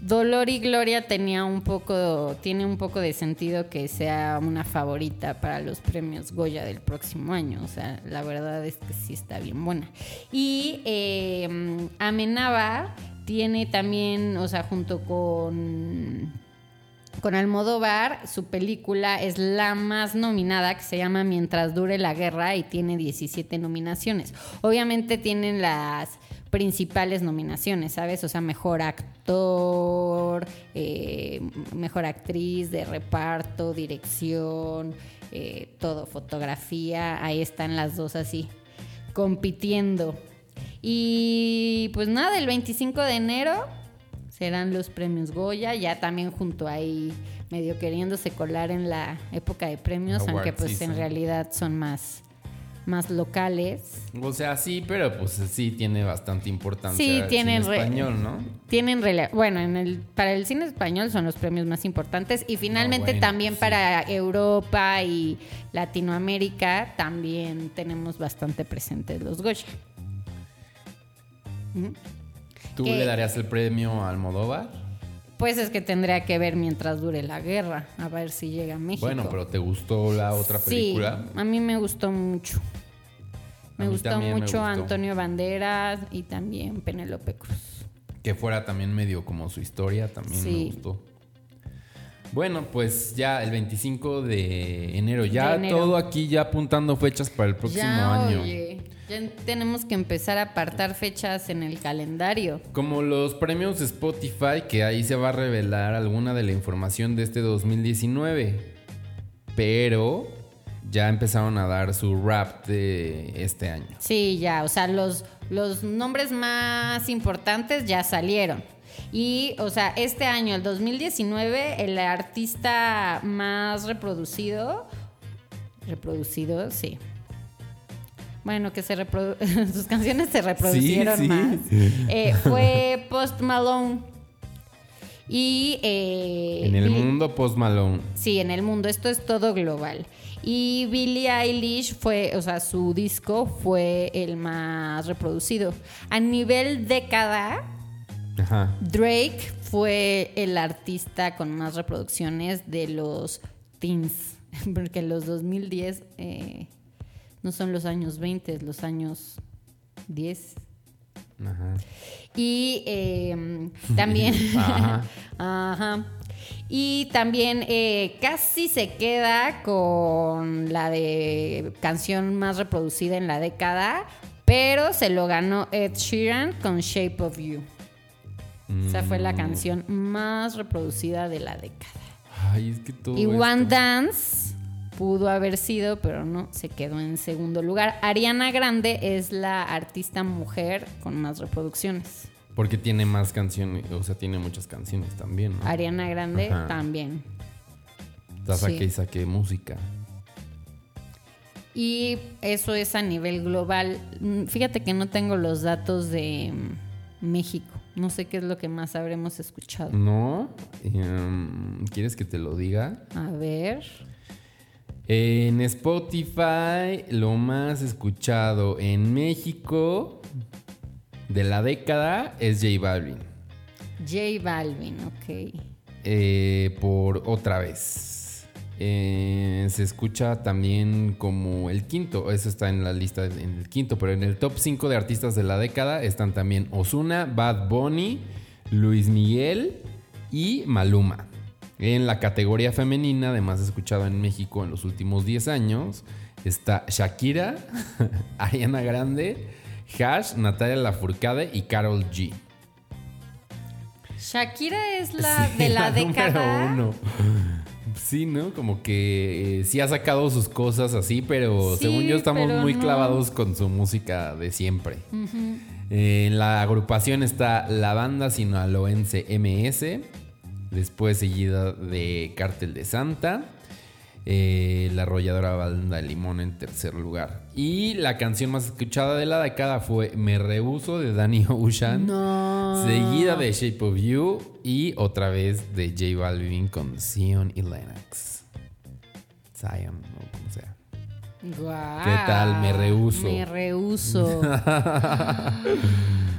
Dolor y Gloria tenía un poco, tiene un poco de sentido que sea una favorita para los premios Goya del próximo año. O sea, la verdad es que sí está bien buena. Y eh, Amenábar tiene también, o sea, junto con con Almodóvar, su película es la más nominada, que se llama Mientras dure la guerra y tiene 17 nominaciones. Obviamente tienen las principales nominaciones, ¿sabes? O sea, mejor actor, eh, mejor actriz de reparto, dirección, eh, todo, fotografía, ahí están las dos así, compitiendo. Y pues nada, el 25 de enero serán los premios Goya, ya también junto ahí medio queriéndose colar en la época de premios, Award aunque pues season. en realidad son más, más locales. O sea, sí, pero pues sí tiene bastante importancia. Sí, el tienen cine español, ¿no? Tienen bueno, en el, para el cine español son los premios más importantes y finalmente bueno, también sí. para Europa y Latinoamérica también tenemos bastante presentes los Goya. Ujú. ¿Tú le darías el premio a Almodóvar? Pues es que tendría que ver mientras dure la guerra, a ver si llega a México. Bueno, pero ¿te gustó la otra película? Sí, a mí me gustó mucho. Me gustó me mucho gustó. Antonio Banderas y también Penélope Cruz. Que fuera también medio como su historia, también me gustó. Bueno, pues ya el 25 de enero, ya De enero. todo aquí ya apuntando fechas para el próximo ya, año. oye, ya tenemos que empezar a apartar fechas en el calendario. Como los premios de Spotify, que ahí se va a revelar alguna de la información de este 2019. Pero ya empezaron a dar su rap de este año. Sí, ya, o sea, los, los nombres más importantes ya salieron. Y, o sea, este año, el 2019, el artista más reproducido, reproducido, sí. Bueno, que se reprodu- sus canciones se reproducieron Sí, sí. más. eh, fue Post Malone. Y eh, en el Bill- mundo Post Malone. Sí, en el mundo. Esto es todo global. Y Billie Eilish fue, o sea, su disco fue el más reproducido. A nivel década, Ajá. Drake fue el artista con más reproducciones de los teens. Porque los 2010 eh, no son los años 20, es los años 10. Ajá. Y eh, también. Ajá. Ajá. Y también eh, casi se queda con la de canción más reproducida en la década, pero se lo ganó Ed Sheeran con Shape of You. Esa fue la Mm. canción más reproducida de la década. Ay, es que todo Y esto- One Dance pudo haber sido, pero no, se quedó en segundo lugar. Ariana Grande es la artista mujer con más reproducciones. Porque tiene más canciones, o sea, tiene muchas canciones también, ¿no? Ariana Grande Ajá. también. Saque sí. y saque música. Y eso es a nivel global. Mm, Fíjate que no tengo los datos de mm, México. No sé qué es lo que más habremos escuchado. ¿No? Em, ¿Quieres que te lo diga? A ver. En Spotify, lo más escuchado en México de la década es J Balvin. J Balvin, ok. Eh, por otra vez. Eh, se escucha también como el quinto, eso está en la lista en el quinto, pero en el top 5 de artistas de la década están también Osuna, Bad Bunny, Luis Miguel y Maluma. En la categoría femenina, además escuchado en México en los últimos 10 años, está Shakira, Ariana Grande, Hash, Natalia Lafourcade y Carol G. Shakira es la Sí, de la, número década. uno. Sí, ¿no? Como que eh, sí ha sacado sus cosas así, pero Sí, según yo estamos muy no. clavados con su música de siempre. Eh, en la agrupación está la banda sinaloense MS, después seguida de Cártel de Santa, eh, la arrolladora banda Limón en tercer lugar. Y la canción más escuchada de la década fue Me Rehuso de Danny Ocean. No. Seguida de Shape of You y otra vez de J Balvin con Zion y Lennox. Zion, o como sea. ¿Qué tal? Me rehuso. Me rehuso.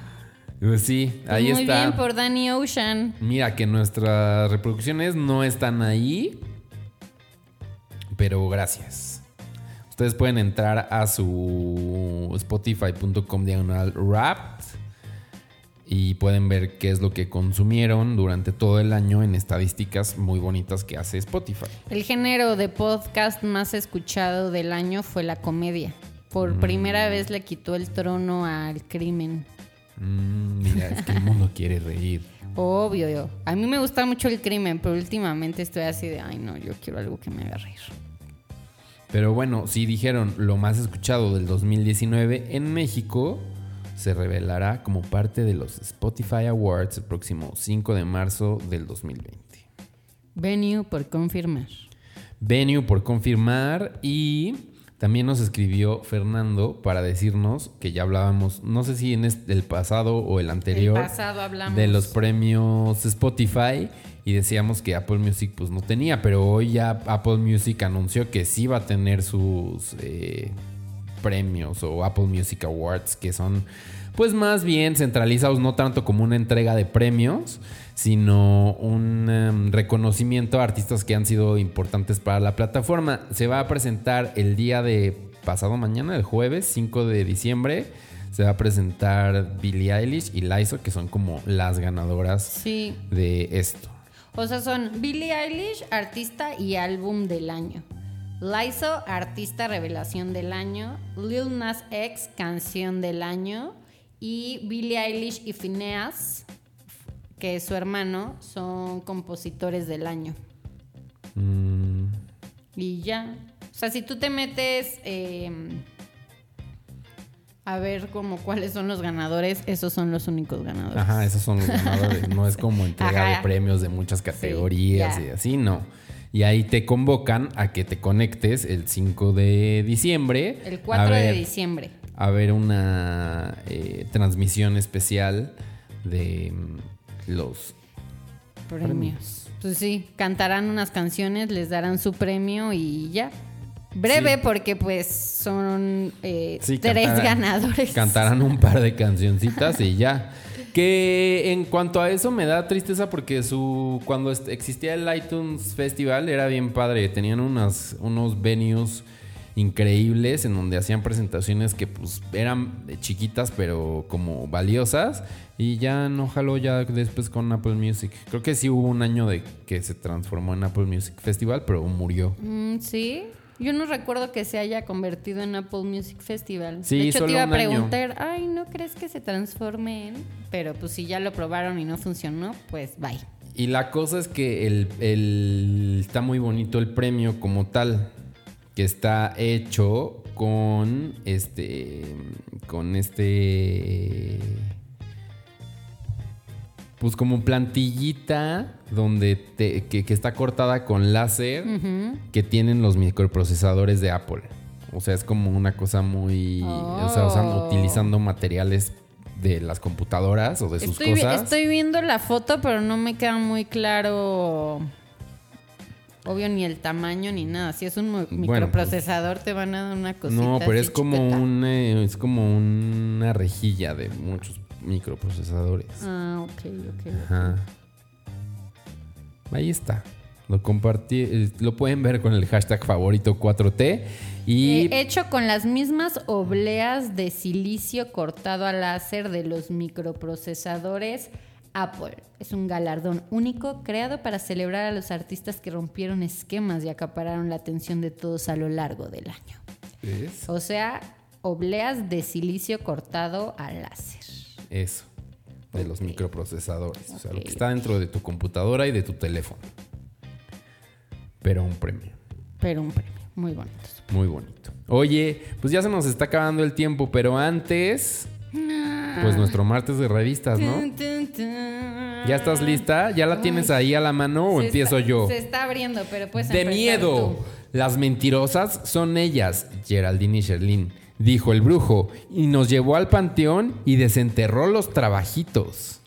Pues sí, ahí Muy está. bien por Danny Ocean. Mira que nuestras reproducciones no están ahí, pero gracias. Ustedes pueden entrar a su spotify.com diagonal wrapped y pueden ver qué es lo que consumieron durante todo el año en estadísticas muy bonitas que hace Spotify. El género de podcast más escuchado del año fue la comedia. Por primera vez le quitó el trono al crimen. Mm, mira, es que el mundo quiere reír. Obvio, yo. A mí me gusta mucho el crimen, pero últimamente estoy así de, ay no, yo quiero algo que me haga reír. Pero bueno, si dijeron lo más escuchado del 2019 en México, se revelará como parte de los Spotify Awards el próximo 5 de marzo del 2020. Venue por confirmar. Venue por confirmar y también nos escribió Fernando para decirnos que ya hablábamos, no sé si en este- el pasado o el anterior, El pasado hablamos. de los premios Spotify y decíamos que Apple Music pues no tenía, pero hoy ya Apple Music anunció que sí va a tener sus eh, premios o Apple Music Awards que son pues más bien centralizados no tanto como una entrega de premios, sino un em, reconocimiento a artistas que han sido importantes para la plataforma. Se va a presentar el día de pasado mañana, el jueves 5 de diciembre. Se va a presentar Billie Eilish y Lizzo, que son como las ganadoras Sí. de esto. O sea, son Billie Eilish, artista y álbum del año. Lizzo, artista revelación del año. Lil Nas X, canción del año. Y Billie Eilish y Phineas, que su hermano, son compositores del año. Mm, Y ya. O sea, si tú te metes eh, a ver como cuáles son los ganadores, esos son los únicos ganadores. Ajá, esos son los ganadores. No es como entrega Ajá. de premios de muchas categorías y así, no. Y ahí te convocan a que te conectes el 5 de diciembre. El a 4 de diciembre. A ver una eh, transmisión especial de los Premios. Pues sí, cantarán unas canciones, les darán su premio y ya. Breve Sí. porque pues son eh, Sí, tres cantarán- ganadores. Cantarán un par de cancioncitas y ya. Que en cuanto a eso me da tristeza porque su cuando existía el iTunes Festival era bien padre. Tenían unas, unos venues increíbles en donde hacían presentaciones que pues eran chiquitas pero como valiosas. Y ya no jaló ya después con Apple Music. Creo que sí hubo un año de que se transformó en Apple Music Festival, pero murió. Mm, sí. Yo no recuerdo que se haya convertido en Apple Music Festival. Sí, de hecho, solo te iba a año. preguntar, ay, ¿no crees que se transforme en? Pero pues si ya lo probaron y no funcionó, pues bye. Y la cosa es que el, el- está muy bonito el premio como tal, que está hecho con este, con este, pues como plantillita donde te- que, que está cortada con láser que tienen los microprocesadores de Apple. O sea, es como una cosa muy, o sea, usan- Oh. utilizando materiales de las computadoras o de sus Estoy, cosas. estoy viendo la foto, pero no me queda muy claro. Obvio, ni el tamaño ni nada. Si es un mo- microprocesador, te van a dar una cosita. No, pero es como un eh, es como una rejilla de muchos microprocesadores. Ah, ok, ok. Ajá. Ahí está. Lo compartí, eh, lo pueden ver con el hashtag favorito 4T y Eh, hecho con las mismas obleas de silicio cortado a láser de los microprocesadores Apple. Es un galardón único creado para celebrar a los artistas que rompieron esquemas y acapararon la atención de todos a lo largo del año. ¿Ves? O sea, obleas de silicio cortado a láser. eso de los microprocesadores, o sea, lo que está dentro de tu computadora y de tu teléfono. pero un premio. Pero un premio. Muy bonito. Muy bonito. Oye, pues ya se nos está acabando el tiempo, pero antes, pues nuestro martes de revistas, ¿no? ¿Ya estás lista? ¿Ya la tienes ahí a la mano o Se empiezo está- yo? Se está abriendo, pero pues. De miedo. Las mentirosas son ellas, Geraldine y Sherlyn, dijo el brujo, y nos llevó al panteón y desenterró los trabajitos.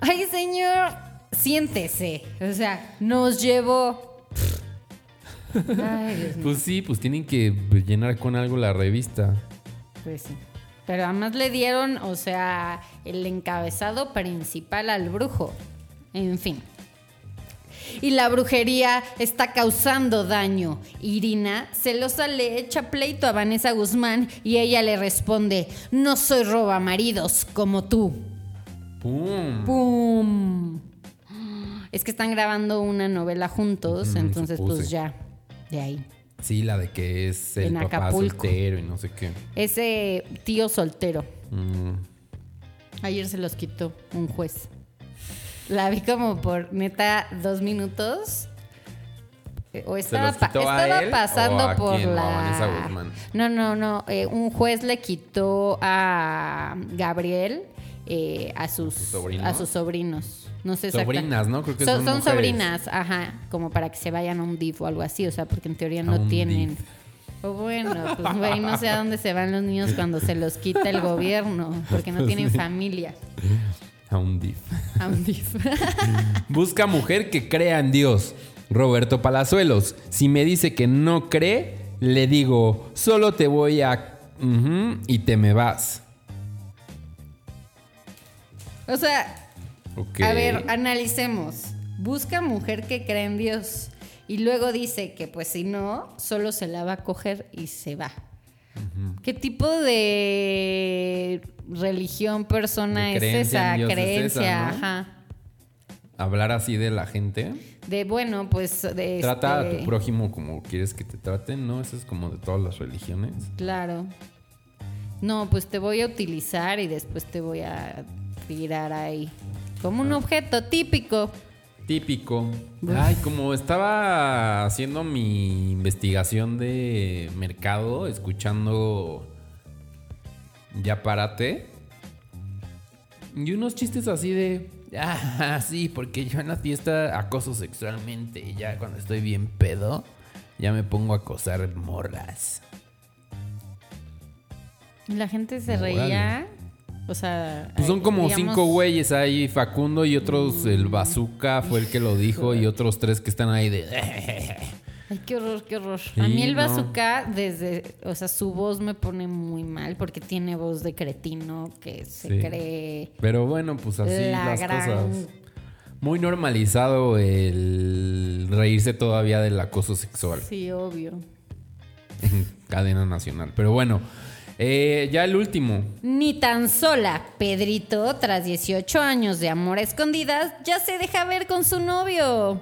Ay, señor, siéntese. O sea, nos llevó. Ay, Dios mío. Pues sí, pues tienen que llenar con algo la revista. Pues sí. Pero además le dieron, o sea, el encabezado principal al brujo. En fin. Y la brujería está causando daño. Irina celosa le echa pleito a Vanessa Guzmán y ella le responde, no soy roba maridos como tú. ¡Pum! ¡Pum! Es que están grabando una novela juntos, Ujú, entonces supuse. pues ya, de ahí. Sí, la de que es el En papá Acapulco. soltero y no sé qué. Ese tío soltero. Mm. Ayer se los quitó un juez. La vi como por neta dos minutos. O estaba, pa- él pasando o a por quién? ¿O a la. Vanessa Guzmán? No, no, no. eh, un juez le quitó a Gabriel eh, a sus a sus sobrinos. No sé Sobrinas, ¿no? Creo que son, son son sobrinas, ajá, como para que se vayan a un DIF o algo así, o sea, porque en teoría no tienen. DIF. O bueno, pues güey, no sé a dónde se van los niños cuando se los quita el gobierno, porque no tienen familia. A un div. A un DIF. Busca mujer que crea en Dios. Roberto Palazuelos. Si me dice que no cree, le digo, solo te voy a... Y te me vas. O sea, A ver, analicemos. Busca mujer que cree en Dios. Y luego dice que pues si no, solo se la va a coger y se va. ¿Qué tipo de religión, persona De es esa? Es Creencia, esa, ¿no? ajá. Hablar así de la gente. De bueno, pues de Trata a este, tu prójimo como quieres que te traten, ¿no? Eso es como de todas las religiones. Claro. No, pues te voy a utilizar y después te voy a tirar ahí. Como Ah. un objeto típico. Típico. Ay, como estaba haciendo mi investigación de mercado, escuchando Ya Párate. Y unos chistes así de. Ah, sí, porque yo en la fiesta acoso sexualmente. Y ya cuando estoy bien pedo, ya me pongo a acosar morras. La gente se reía. O sea. Pues son eh, como digamos, cinco güeyes ahí, Facundo y otros, el Bazooka fue el que lo dijo, y otros tres que están ahí de. Ay, qué horror, qué horror. Sí, a mí el no. bazooka, desde. O sea, su voz me pone muy mal porque tiene voz de cretino que se Sí. cree. Pero bueno, pues así La las gran- cosas. Muy normalizado el reírse todavía del acoso sexual Sí, obvio. en cadena nacional. Pero bueno, eh, ya el último. Ni tan sola. Pedrito, tras 18 años de amor a escondidas, ya se deja ver con su novio.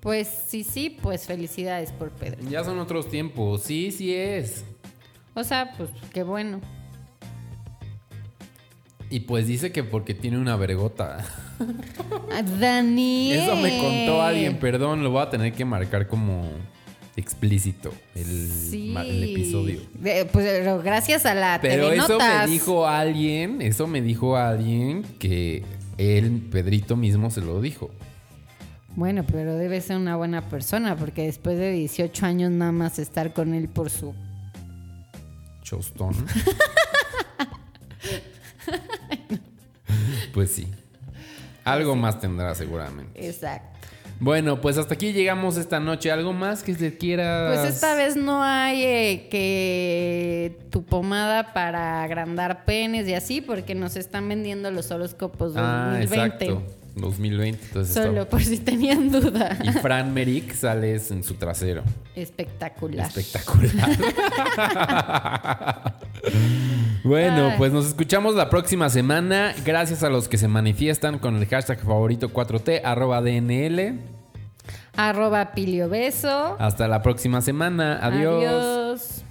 Pues sí, sí, pues felicidades por Pedro. Ya son otros tiempos. Sí, sí es. O sea, pues qué bueno. Y pues dice que porque tiene una vergota. Daniel. Eso me contó alguien, perdón, lo voy a tener que marcar como explícito el, Sí. ma- el episodio. Pues pero gracias a la Pero eso me dijo alguien, eso me dijo alguien que él, Pedrito mismo, se lo dijo. Bueno, pero debe ser una buena persona porque después de 18 años nada más estar con él por su... Chostón. pues sí. Algo más tendrá seguramente. Exacto. Bueno, pues hasta aquí llegamos esta noche. ¿Algo más que le quieras? Pues esta vez no hay eh, que tu pomada para agrandar penes y así porque nos están vendiendo los horóscopos Ah, 2020. exacto. 2020. Entonces Solo por si tenían duda. Y Fran Merrick sales en su trasero. Espectacular. Espectacular. bueno, Ay. pues nos escuchamos la próxima semana. Gracias a los que se manifiestan con el hashtag favorito 4T, arroba DNL. Arroba Pilio Beso. Hasta la próxima semana. Adiós. Adiós.